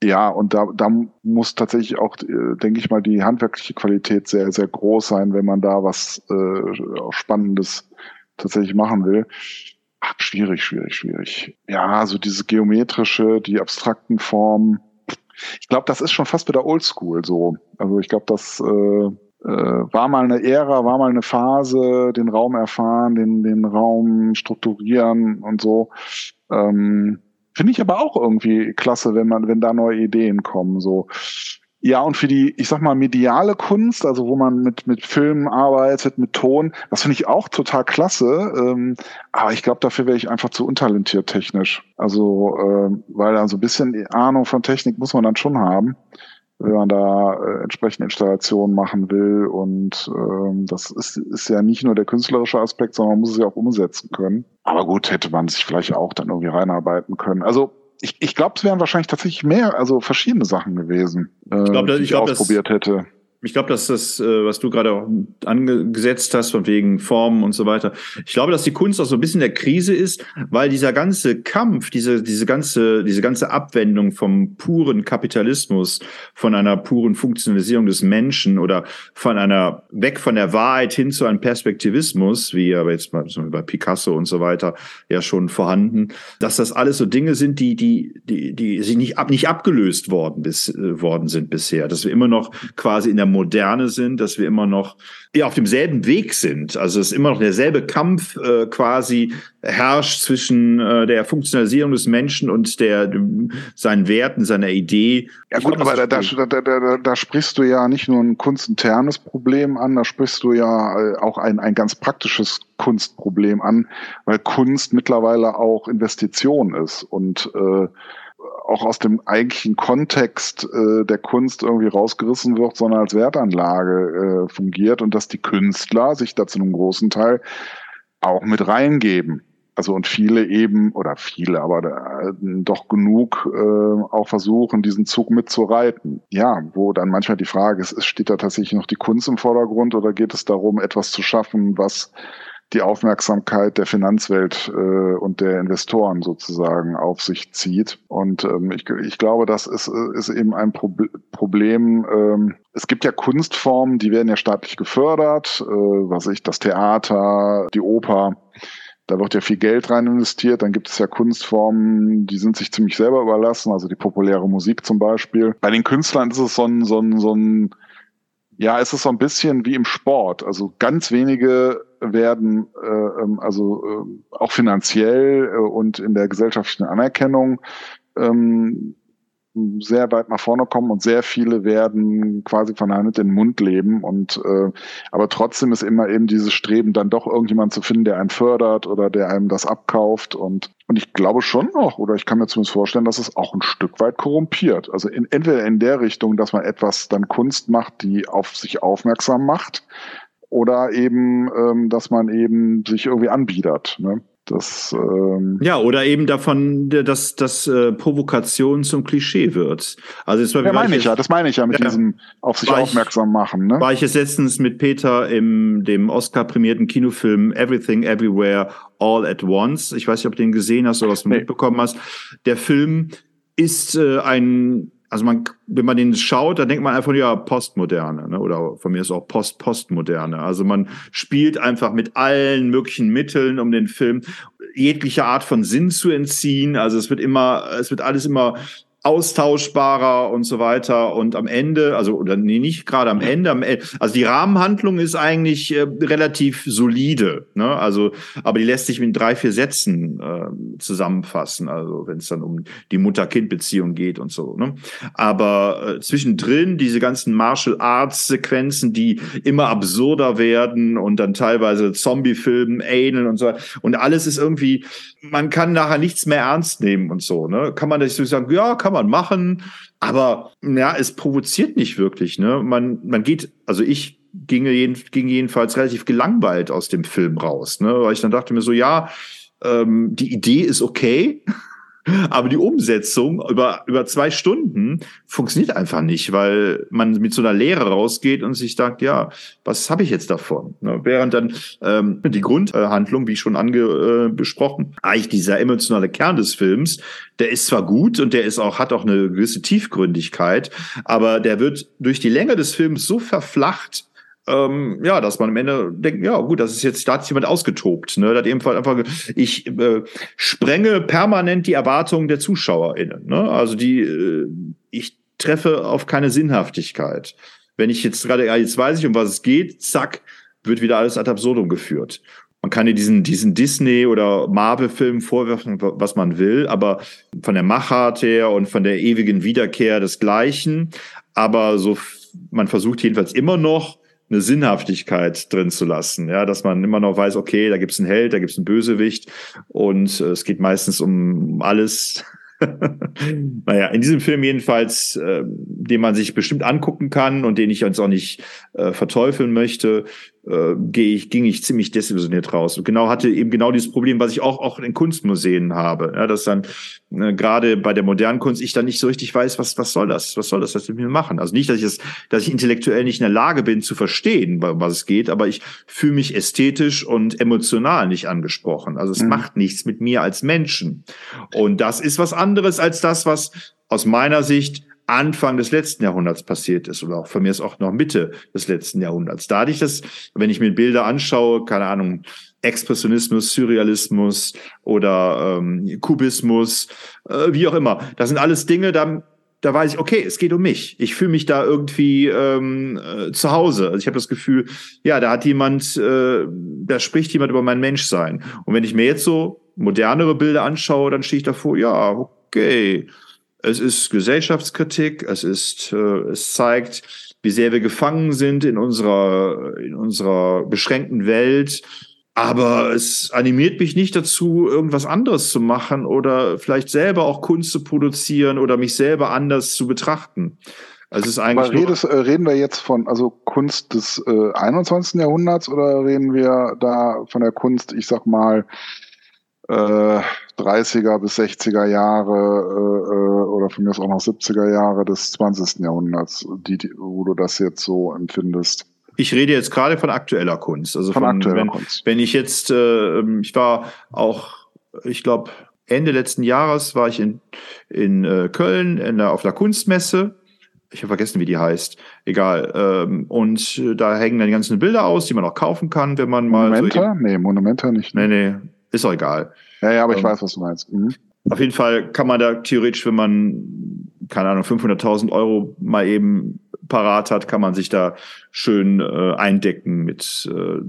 Ja, und da, da muss tatsächlich auch, äh, denke ich mal, die handwerkliche Qualität sehr, sehr groß sein, wenn man da was äh, Spannendes tatsächlich machen will. Ach, schwierig, schwierig, schwierig. Ja, so dieses geometrische, die abstrakten Formen. Ich glaube, das ist schon fast wieder Oldschool so. Also ich glaube, das äh, äh, war mal eine Ära, war mal eine Phase, den Raum erfahren, den, den Raum strukturieren und so. Ähm, Finde ich aber auch irgendwie klasse, wenn man, wenn da neue Ideen kommen, so. Ja, und für die, ich sag mal, mediale Kunst, also wo man mit, mit Filmen arbeitet, mit Ton, das finde ich auch total klasse. Ähm, aber ich glaube, dafür wäre ich einfach zu untalentiert technisch. Also, äh, weil da so ein bisschen Ahnung von Technik muss man dann schon haben wenn man da äh, entsprechende Installationen machen will. Und ähm, das ist, ist ja nicht nur der künstlerische Aspekt, sondern man muss es ja auch umsetzen können. Aber gut, hätte man sich vielleicht auch dann irgendwie reinarbeiten können. Also ich, ich glaube, es wären wahrscheinlich tatsächlich mehr, also verschiedene Sachen gewesen, äh, ich glaub, die ich, glaub, ausprobiert hätte. Ich glaube, dass das, äh, was du gerade auch angesetzt hast, von wegen Formen und so weiter, ich glaube, dass die Kunst auch so ein bisschen der Krise ist, weil dieser ganze Kampf, diese, diese ganze, diese ganze Abwendung vom puren Kapitalismus, von einer puren Funktionalisierung des Menschen oder von einer, weg von der Wahrheit hin zu einem Perspektivismus, wie aber jetzt mal bei Picasso und so weiter ja schon vorhanden, dass das alles so Dinge sind, die, die, die, die sich nicht, ab, nicht abgelöst worden, bis, äh, worden sind bisher, dass wir immer noch quasi in der Moderne sind, dass wir immer noch ja, auf demselben Weg sind. Also es ist immer noch derselbe Kampf äh, quasi herrscht zwischen äh, der Funktionalisierung des Menschen und der seinen Werten, seiner Idee. Ja gut, glaub, aber da, da, da, da, da sprichst du ja nicht nur ein kunstinternes Problem an, da sprichst du ja äh, auch ein, ein ganz praktisches Kunstproblem an, weil Kunst mittlerweile auch Investition ist und äh, auch aus dem eigentlichen Kontext äh, der Kunst irgendwie rausgerissen wird, sondern als Wertanlage äh, fungiert und dass die Künstler sich da zu einem großen Teil auch mit reingeben. Also und viele eben, oder viele, aber äh, doch genug äh, auch versuchen, diesen Zug mitzureiten. Ja, wo dann manchmal die Frage ist, steht da tatsächlich noch die Kunst im Vordergrund oder geht es darum, etwas zu schaffen, was die Aufmerksamkeit der Finanzwelt äh, und der Investoren sozusagen auf sich zieht. Und ähm, ich, ich glaube, das ist, ist eben ein Pro Problem. Ähm, es gibt ja Kunstformen, die werden ja staatlich gefördert, äh, was ich, das Theater, die Oper. Da wird ja viel Geld rein investiert. Dann gibt es ja Kunstformen, die sind sich ziemlich selber überlassen, also die populäre Musik zum Beispiel. Bei den Künstlern ist es so ein, so ein, so ein ja, es ist so ein bisschen wie im Sport. Also ganz wenige werden äh, ähm, also äh, auch finanziell äh, und in der gesellschaftlichen Anerkennung ähm, sehr weit nach vorne kommen und sehr viele werden quasi von der Hand in den Mund leben und äh, aber trotzdem ist immer eben dieses Streben, dann doch irgendjemand zu finden, der einen fördert oder der einem das abkauft und und ich glaube schon noch, oder ich kann mir zumindest vorstellen, dass es auch ein Stück weit korrumpiert. Also in, entweder in der Richtung, dass man etwas dann Kunst macht, die auf sich aufmerksam macht, oder eben, ähm, dass man eben sich irgendwie anbiedert. Ne? Das, ähm ja, oder eben davon, dass, dass äh, Provokation zum Klischee wird. Also jetzt, ja, meine ich ja, das meine ich ja mit ja, diesem auf sich aufmerksam machen. Ne? War ich jetzt letztens mit Peter im dem Oscar-prämierten Kinofilm Everything Everywhere All at Once. Ich weiß nicht, ob du den gesehen hast oder was du nee. mitbekommen hast. Der Film ist äh, ein also man, wenn man den schaut, dann denkt man einfach, ja, Postmoderne, ne? oder von mir ist auch Post-Postmoderne. Also man spielt einfach mit allen möglichen Mitteln, um den Film jegliche Art von Sinn zu entziehen. Also es wird immer, es wird alles immer austauschbarer und so weiter. Und am Ende, also oder nee, nicht gerade am Ende, am Ende, also die Rahmenhandlung ist eigentlich äh, relativ solide, ne? Also, aber die lässt sich mit drei, vier Sätzen äh, zusammenfassen, also wenn es dann um die Mutter-Kind-Beziehung geht und so. Ne? Aber äh, zwischendrin diese ganzen Martial Arts-Sequenzen, die immer absurder werden und dann teilweise Zombie-Filmen ähneln und so. Und alles ist irgendwie, man kann nachher nichts mehr ernst nehmen und so. Ne? Kann man sich so sagen, ja, kann man man machen, aber ja, es provoziert nicht wirklich. Ne? Man, man geht, also ich ginge jeden, ging jedenfalls relativ gelangweilt aus dem Film raus, ne? weil ich dann dachte mir so, ja, ähm, die Idee ist okay. Aber die Umsetzung über, über zwei Stunden funktioniert einfach nicht, weil man mit so einer Lehre rausgeht und sich sagt, ja, was habe ich jetzt davon? Ne? Während dann ähm, die Grundhandlung, wie schon ange, äh, eigentlich dieser emotionale Kern des Films, der ist zwar gut und der ist auch, hat auch eine gewisse Tiefgründigkeit, aber der wird durch die Länge des Films so verflacht, ähm, ja, dass man am Ende denkt, ja gut, das ist jetzt, da hat sich jemand ausgetobt. Ne? Da hat ebenfalls einfach, ich äh, sprenge permanent die Erwartungen der ZuschauerInnen. Ne? Also die, äh, ich treffe auf keine Sinnhaftigkeit. Wenn ich jetzt gerade, ja, jetzt weiß ich, um was es geht, zack, wird wieder alles ad absurdum geführt. Man kann ja diesen, diesen Disney- oder Marvel-Film vorwerfen, was man will, aber von der Machart her und von der ewigen Wiederkehr des Gleichen. Aber so, man versucht jedenfalls immer noch, eine Sinnhaftigkeit drin zu lassen, ja, dass man immer noch weiß, okay, da gibt's einen Held, da gibt's einen Bösewicht und äh, es geht meistens um alles. naja, in diesem Film jedenfalls, äh, den man sich bestimmt angucken kann und den ich uns auch nicht äh, verteufeln möchte, äh, gehe ich, ging ich ziemlich desillusioniert raus. Und genau hatte eben genau dieses Problem, was ich auch, auch in Kunstmuseen habe. Ja, dass dann äh, gerade bei der modernen Kunst ich dann nicht so richtig weiß, was, was soll das? Was soll das, was mit mir machen? Also nicht, dass ich es, dass ich intellektuell nicht in der Lage bin zu verstehen, was es geht, aber ich fühle mich ästhetisch und emotional nicht angesprochen. Also es mhm. macht nichts mit mir als Menschen. Und das ist was anderes als das, was aus meiner Sicht Anfang des letzten Jahrhunderts passiert ist oder auch von mir ist auch noch Mitte des letzten Jahrhunderts. Da hatte ich das, wenn ich mir Bilder anschaue, keine Ahnung, Expressionismus, Surrealismus oder ähm, Kubismus, äh, wie auch immer. Das sind alles Dinge, da, da weiß ich, okay, es geht um mich. Ich fühle mich da irgendwie ähm, äh, zu Hause. Also ich habe das Gefühl, ja, da hat jemand, äh, da spricht jemand über mein Menschsein. Und wenn ich mir jetzt so modernere Bilder anschaue, dann stehe ich davor, ja, okay es ist Gesellschaftskritik, es ist, äh, es zeigt, wie sehr wir gefangen sind in unserer, in unserer beschränkten Welt. Aber es animiert mich nicht dazu, irgendwas anderes zu machen oder vielleicht selber auch Kunst zu produzieren oder mich selber anders zu betrachten. Also es ist eigentlich. Aber redest, äh, reden wir jetzt von also Kunst des äh, 21. Jahrhunderts oder reden wir da von der Kunst, ich sag mal, äh, 30er bis 60er Jahre äh, äh, oder von mir aus auch noch 70er Jahre des 20. Jahrhunderts, die, die, wo du das jetzt so empfindest? Ich rede jetzt gerade von aktueller Kunst. Also von, von aktueller wenn, Kunst. Wenn ich jetzt, äh, ich war auch, ich glaube, Ende letzten Jahres war ich in, in äh, Köln in der, auf der Kunstmesse. Ich habe vergessen, wie die heißt. Egal. Ähm, und äh, da hängen dann die ganzen Bilder aus, die man auch kaufen kann, wenn man mal. Monumenta? So nee, Monumenta nicht. Ne? Nee, nee. Ist auch egal. Ja, ja, aber ich ähm, weiß, was du meinst. Mhm. Auf jeden Fall kann man da theoretisch, wenn man, keine Ahnung, 500.000 Euro mal eben parat hat, kann man sich da schön äh, eindecken mit, äh,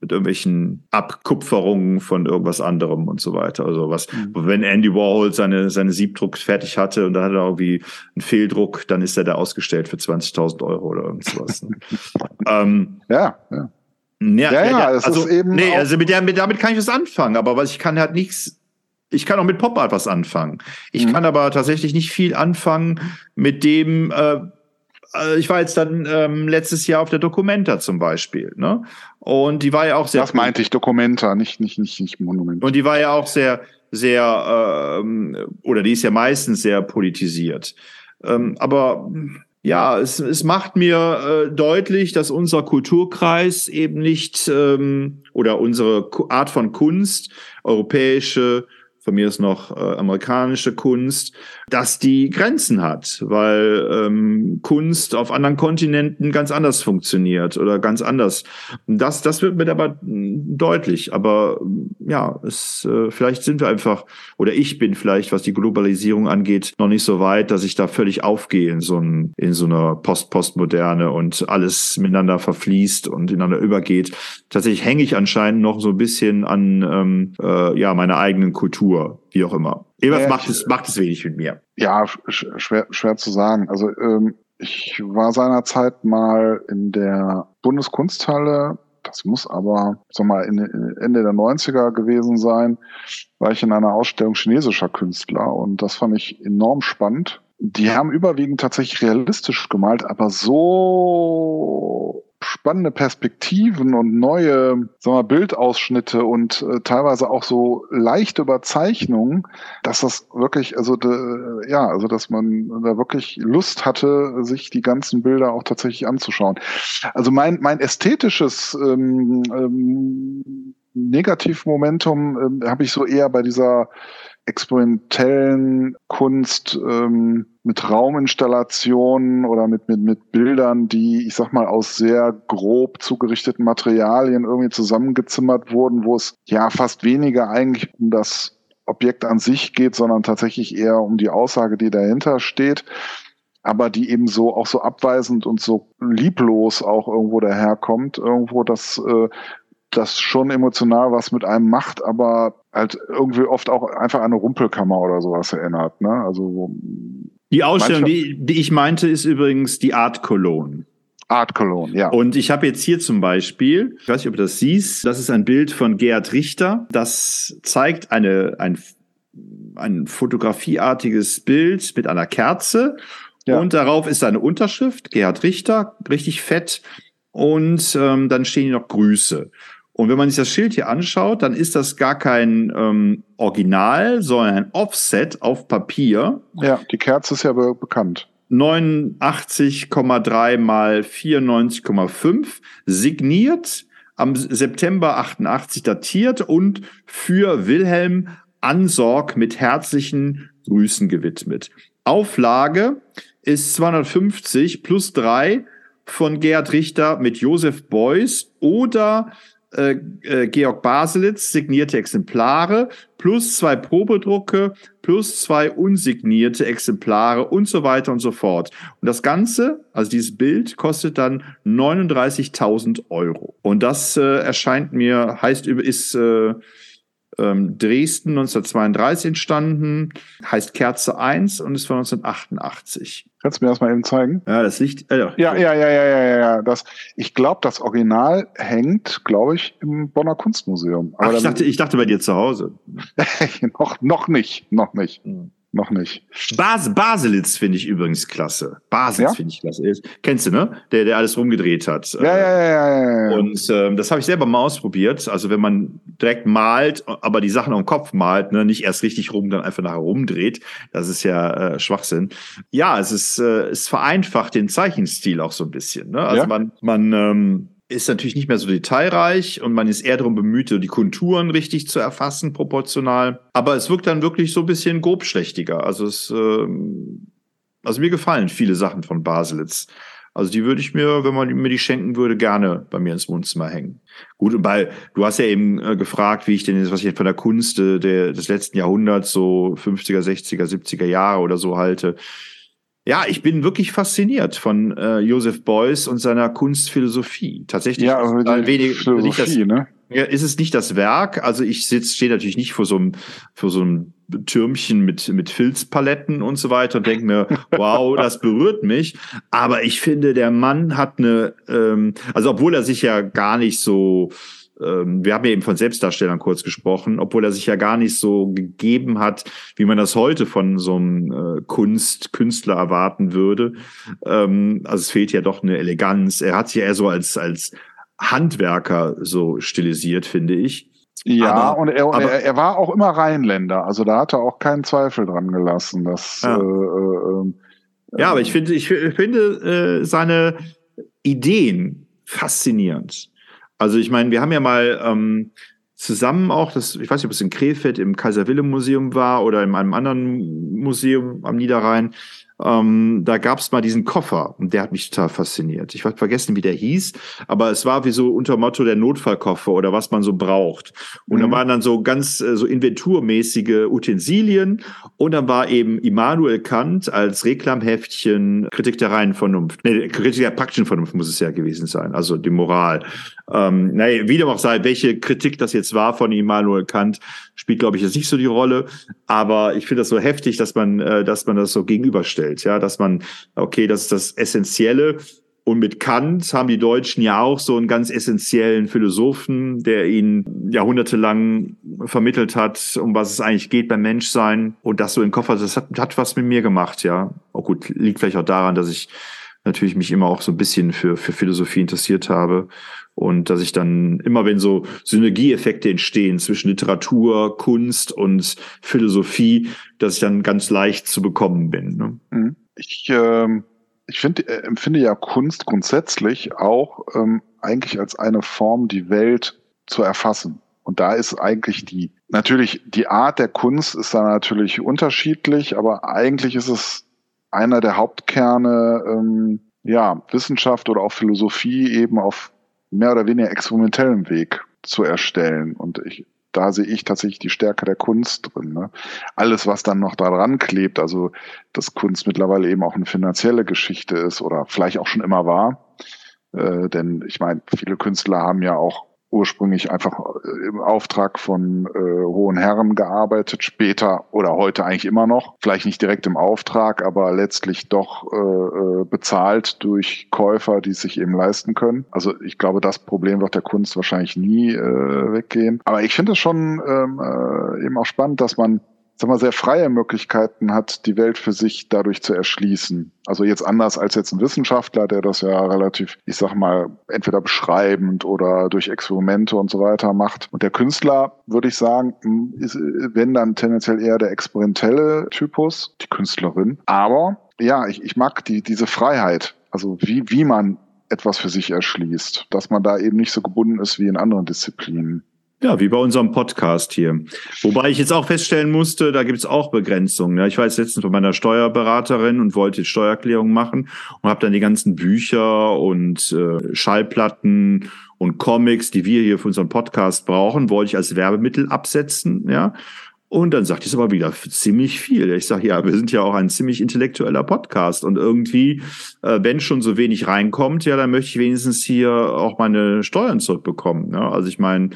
mit irgendwelchen Abkupferungen von irgendwas anderem und so weiter. Also was, mhm. wenn Andy Warhol seine, seine Siebdruck fertig hatte und dann hat er irgendwie einen Fehldruck, dann ist er da ausgestellt für 20.000 Euro oder irgendwas. Ne? ähm, ja, ja. Ja, ja, ja, das also, ist eben. Nee, also mit, der, mit, damit kann ich was anfangen, aber was ich kann halt nichts. Ich kann auch mit Pop Art was anfangen. Ich mhm. kann aber tatsächlich nicht viel anfangen mit dem. Äh, äh, ich war jetzt dann ähm, letztes Jahr auf der Documenta zum Beispiel, ne? Und die war ja auch sehr. Das meinte ich Documenta, nicht nicht nicht nicht Monument. Und die war ja auch sehr sehr ähm, oder die ist ja meistens sehr politisiert. Ähm, aber ja, es, es macht mir äh, deutlich, dass unser Kulturkreis eben nicht ähm, oder unsere Art von Kunst, europäische, von mir ist noch äh, amerikanische Kunst, dass die Grenzen hat, weil ähm, Kunst auf anderen Kontinenten ganz anders funktioniert oder ganz anders. Das, das wird mir aber deutlich. Aber ja, es, äh, vielleicht sind wir einfach, oder ich bin vielleicht, was die Globalisierung angeht, noch nicht so weit, dass ich da völlig aufgehe in so, ein, in so einer Post-Postmoderne und alles miteinander verfließt und ineinander übergeht. Tatsächlich hänge ich anscheinend noch so ein bisschen an ähm, äh, ja, meiner eigenen Kultur, wie auch immer. Irgendwas ja, macht, es, macht es wenig mit mir. Ja, schwer, schwer zu sagen. Also ähm, ich war seinerzeit mal in der Bundeskunsthalle das muss aber, sag mal, Ende der 90er gewesen sein, war ich in einer Ausstellung chinesischer Künstler und das fand ich enorm spannend. Die haben überwiegend tatsächlich realistisch gemalt, aber so spannende Perspektiven und neue sagen wir, Bildausschnitte und äh, teilweise auch so leichte Überzeichnungen, dass das wirklich, also de, ja, also dass man da wirklich Lust hatte, sich die ganzen Bilder auch tatsächlich anzuschauen. Also mein mein ästhetisches ähm, ähm, Negativmomentum ähm, habe ich so eher bei dieser experimentellen Kunst ähm, mit Rauminstallationen oder mit, mit, mit Bildern, die, ich sag mal, aus sehr grob zugerichteten Materialien irgendwie zusammengezimmert wurden, wo es ja fast weniger eigentlich um das Objekt an sich geht, sondern tatsächlich eher um die Aussage, die dahinter steht aber die eben so auch so abweisend und so lieblos auch irgendwo daherkommt, irgendwo das äh, das schon emotional was mit einem macht, aber halt irgendwie oft auch einfach an eine Rumpelkammer oder sowas erinnert. Ne? Also die Ausstellung, die, die ich meinte, ist übrigens die Art Cologne. Art Cologne, ja. Und ich habe jetzt hier zum Beispiel, ich weiß nicht, ob du das siehst, das ist ein Bild von Gerhard Richter. Das zeigt eine, ein, ein fotografieartiges Bild mit einer Kerze. Ja. Und darauf ist eine Unterschrift, Gerhard Richter, richtig fett. Und ähm, dann stehen hier noch Grüße. Und wenn man sich das Schild hier anschaut, dann ist das gar kein ähm, Original, sondern ein Offset auf Papier. Ja, die Kerze ist ja be bekannt. 89,3 mal 94,5 signiert am September 88 datiert und für Wilhelm Ansorg mit herzlichen Grüßen gewidmet. Auflage ist 250 plus 3 von Gerhard Richter mit Josef Beuys oder äh, äh, Georg Baselitz signierte Exemplare plus zwei Probedrucke plus zwei unsignierte Exemplare und so weiter und so fort. Und das Ganze, also dieses Bild, kostet dann 39.000 Euro. Und das äh, erscheint mir, heißt, ist äh, ähm, Dresden 1932 entstanden, heißt Kerze 1 und ist von 1988. Kannst du mir das mal eben zeigen? Ja, das Licht. Äh, ja, ja, ja, ja, ja, ja, ja. Das, ich glaube, das Original hängt, glaube ich, im Bonner Kunstmuseum. Aber Ach, ich, dachte, ich dachte bei dir zu Hause. noch, noch nicht, noch nicht. Hm. Noch nicht. Bas Baselitz finde ich übrigens klasse. Baselitz ja? finde ich klasse. Kennst du, ne? Der, der alles rumgedreht hat. Ja, ja, ja, ja, ja. Und ähm, das habe ich selber mal ausprobiert. Also wenn man direkt malt, aber die Sachen am Kopf malt, ne, nicht erst richtig rum, dann einfach nachher rumdreht, das ist ja äh, Schwachsinn. Ja, es ist, äh, es vereinfacht den Zeichenstil auch so ein bisschen. Ne? Also ja? man, man ähm, ist natürlich nicht mehr so detailreich und man ist eher darum bemüht, die Konturen richtig zu erfassen, proportional. Aber es wirkt dann wirklich so ein bisschen grobschlächtiger. Also es, ähm, also mir gefallen viele Sachen von Baselitz. Also die würde ich mir, wenn man mir die schenken würde, gerne bei mir ins Wohnzimmer hängen. Gut, bei, du hast ja eben äh, gefragt, wie ich denn, was ich von der Kunst äh, der, des letzten Jahrhunderts, so 50er, 60er, 70er Jahre oder so halte. Ja, ich bin wirklich fasziniert von äh, Joseph Beuys und seiner Kunstphilosophie. Tatsächlich ja, also ein wenig Philosophie, das, ne? Ist es nicht das Werk? Also ich sitze, stehe natürlich nicht vor so einem, vor so einem Türmchen mit, mit Filzpaletten und so weiter und denke mir, wow, das berührt mich. Aber ich finde, der Mann hat eine, ähm, also obwohl er sich ja gar nicht so wir haben ja eben von Selbstdarstellern kurz gesprochen, obwohl er sich ja gar nicht so gegeben hat, wie man das heute von so einem äh, Kunst, Künstler erwarten würde. Ähm, also es fehlt ja doch eine Eleganz. Er hat sich eher so als, als Handwerker so stilisiert, finde ich. Ja, aber, und, er, aber, er, er, war auch immer Rheinländer, also da hat er auch keinen Zweifel dran gelassen. Dass, ja. Äh, äh, ja, aber ich finde, ich finde äh, seine Ideen faszinierend. Also ich meine, wir haben ja mal ähm, zusammen auch, das, ich weiß nicht, ob es in Krefeld im Kaiser Wilhelm Museum war oder in einem anderen Museum am Niederrhein, ähm, da gab es mal diesen Koffer und der hat mich total fasziniert. Ich habe vergessen, wie der hieß, aber es war wie so unter Motto der Notfallkoffer oder was man so braucht. Und mhm. da waren dann so ganz äh, so inventurmäßige Utensilien und dann war eben Immanuel Kant als Reklamheftchen Kritik der reinen Vernunft. Nee, Kritik der praktischen Vernunft muss es ja gewesen sein, also die Moral. Ähm, naja, wie dem auch sei, welche Kritik das jetzt war von Immanuel Kant, spielt, glaube ich, jetzt nicht so die Rolle. Aber ich finde das so heftig, dass man, äh, dass man das so gegenüberstellt. Ja, dass man, okay, das ist das Essentielle. Und mit Kant haben die Deutschen ja auch so einen ganz essentiellen Philosophen, der ihnen jahrhundertelang vermittelt hat, um was es eigentlich geht beim Menschsein. Und das so im Koffer, das hat, hat was mit mir gemacht, ja. Auch gut, liegt vielleicht auch daran, dass ich natürlich mich immer auch so ein bisschen für, für Philosophie interessiert habe und dass ich dann immer, wenn so Synergieeffekte entstehen zwischen Literatur, Kunst und Philosophie, dass ich dann ganz leicht zu bekommen bin. Ne? Mhm. Ich, ähm, ich finde, äh, empfinde ja Kunst grundsätzlich auch ähm, eigentlich als eine Form, die Welt zu erfassen. Und da ist eigentlich die, natürlich, die Art der Kunst ist da natürlich unterschiedlich, aber eigentlich ist es einer der Hauptkerne, ähm, ja, Wissenschaft oder auch Philosophie eben auf mehr oder weniger experimentellen Weg zu erstellen. Und ich, da sehe ich tatsächlich die Stärke der Kunst drin. Ne? Alles, was dann noch daran klebt, also dass Kunst mittlerweile eben auch eine finanzielle Geschichte ist oder vielleicht auch schon immer war. Äh, denn ich meine, viele Künstler haben ja auch ursprünglich einfach äh, im Auftrag von äh, hohen Herren gearbeitet, später oder heute eigentlich immer noch, vielleicht nicht direkt im Auftrag, aber letztlich doch äh, äh, bezahlt durch Käufer, die es sich eben leisten können. Also ich glaube, das Problem wird der Kunst wahrscheinlich nie äh, weggehen. Aber ich finde es schon ähm, äh, eben auch spannend, dass man sag mal, sehr freie Möglichkeiten hat, die Welt für sich dadurch zu erschließen. Also jetzt anders als jetzt ein Wissenschaftler, der das ja relativ, ich sag mal, entweder beschreibend oder durch Experimente und so weiter macht. Und der Künstler, würde ich sagen, ist, wenn dann tendenziell eher der experimentelle Typus, die Künstlerin. Aber ja, ich, ich mag die, diese Freiheit. Also wie, wie man etwas für sich erschließt, dass man da eben nicht so gebunden ist wie in anderen Disziplinen. Ja, wie bei unserem Podcast hier. Wobei ich jetzt auch feststellen musste, da gibt es auch Begrenzungen. Ja, ich war jetzt letztens bei meiner Steuerberaterin und wollte Steuererklärung machen und habe dann die ganzen Bücher und äh, Schallplatten und Comics, die wir hier für unseren Podcast brauchen, wollte ich als Werbemittel absetzen. Ja, und dann sagt es aber wieder ziemlich viel. Ich sage, ja, wir sind ja auch ein ziemlich intellektueller Podcast und irgendwie, äh, wenn schon so wenig reinkommt, ja, dann möchte ich wenigstens hier auch meine Steuern zurückbekommen. Ja? Also ich meine,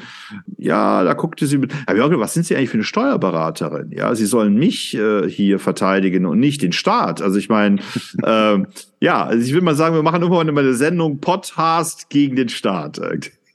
ja, da guckte sie mit, aber ja, was sind Sie eigentlich für eine Steuerberaterin? Ja, Sie sollen mich äh, hier verteidigen und nicht den Staat. Also ich meine, äh, ja, also ich will mal sagen, wir machen irgendwann mal eine Sendung Podcast gegen den Staat.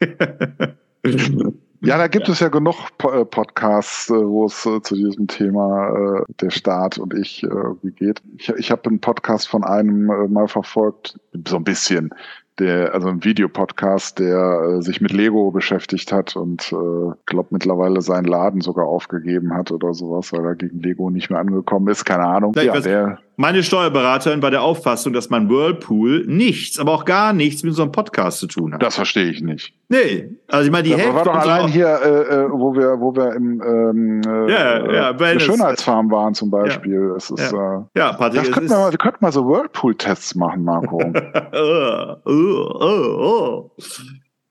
Ja, da gibt ja. es ja genug äh, Podcasts, äh, wo es äh, zu diesem Thema der Staat und ich wie geht. Ich, ich habe einen Podcast von einem mal verfolgt, so ein bisschen, der, also ein Videopodcast, der sich mit Lego beschäftigt hat und äh, glaube mittlerweile seinen Laden sogar aufgegeben hat oder sowas, weil er gegen Lego nicht mehr angekommen ist. Keine Ahnung. Ja, ja der, meine Steuerberaterin war der Auffassung, dass mein Whirlpool nichts, aber auch gar nichts mit unserem Podcast zu tun hat. Das verstehe ich nicht. Nee, also ich meine, die das Hälfte war doch allein hier, äh, äh, wo wir, wo wir im ähm, äh, ja, ja, äh, Schönheitsfarm waren zum Beispiel. Ja, es ist, ja. Äh, ja Patrick, das könnten wir, mal, wir könnten mal so Whirlpool-Tests machen, Marco. oh, oh, oh.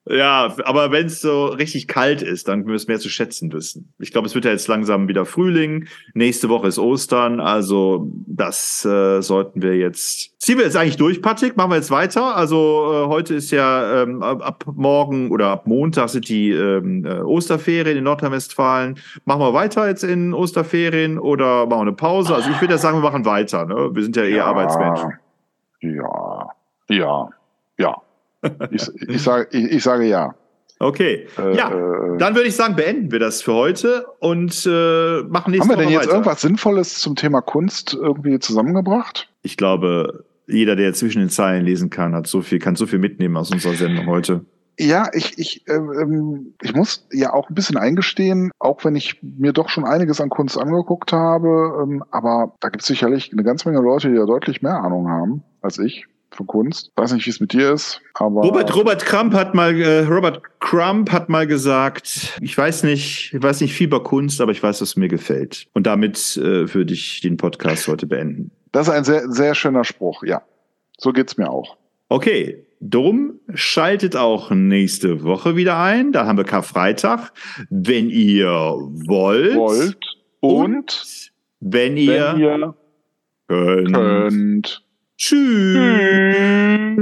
Ja, aber wenn es so richtig kalt ist, dann müssen wir mehr zu schätzen wissen. Ich glaube, es wird ja jetzt langsam wieder Frühling. Nächste Woche ist Ostern, also das äh, sollten wir jetzt. Ziehen wir jetzt eigentlich durch, Patrick? Machen wir jetzt weiter? Also äh, heute ist ja ähm, ab, ab morgen oder ab Montag sind die ähm, äh, Osterferien in Nordrhein-Westfalen. Machen wir weiter jetzt in Osterferien oder machen wir eine Pause? Also ich würde ja sagen, wir machen weiter. Ne? Wir sind ja eher ja, Arbeitsmenschen. Ja, ja, ja. Ich, ich, sage, ich, ich sage ja. Okay. Äh, ja, äh, dann würde ich sagen, beenden wir das für heute und äh, machen nächste Haben wir denn jetzt weiter. irgendwas Sinnvolles zum Thema Kunst irgendwie zusammengebracht? Ich glaube, jeder, der zwischen den Zeilen lesen kann, hat so viel, kann so viel mitnehmen aus unserer Sendung heute. Ja, ich, ich, ähm, ich muss ja auch ein bisschen eingestehen, auch wenn ich mir doch schon einiges an Kunst angeguckt habe, ähm, aber da gibt es sicherlich eine ganze Menge Leute, die ja deutlich mehr Ahnung haben als ich für Kunst. Weiß nicht, wie es mit dir ist, aber. Robert, Robert Crump hat mal, äh, Robert Crump hat mal gesagt, ich weiß nicht, ich weiß nicht viel über Kunst, aber ich weiß, was mir gefällt. Und damit äh, würde ich den Podcast heute beenden. Das ist ein sehr, sehr schöner Spruch, ja. So geht's mir auch. Okay, Drum schaltet auch nächste Woche wieder ein. Da haben wir Karfreitag. Wenn ihr wollt. Wollt. Und, und wenn ihr, wenn ihr könnt. könnt. Tschüss. Tschüss.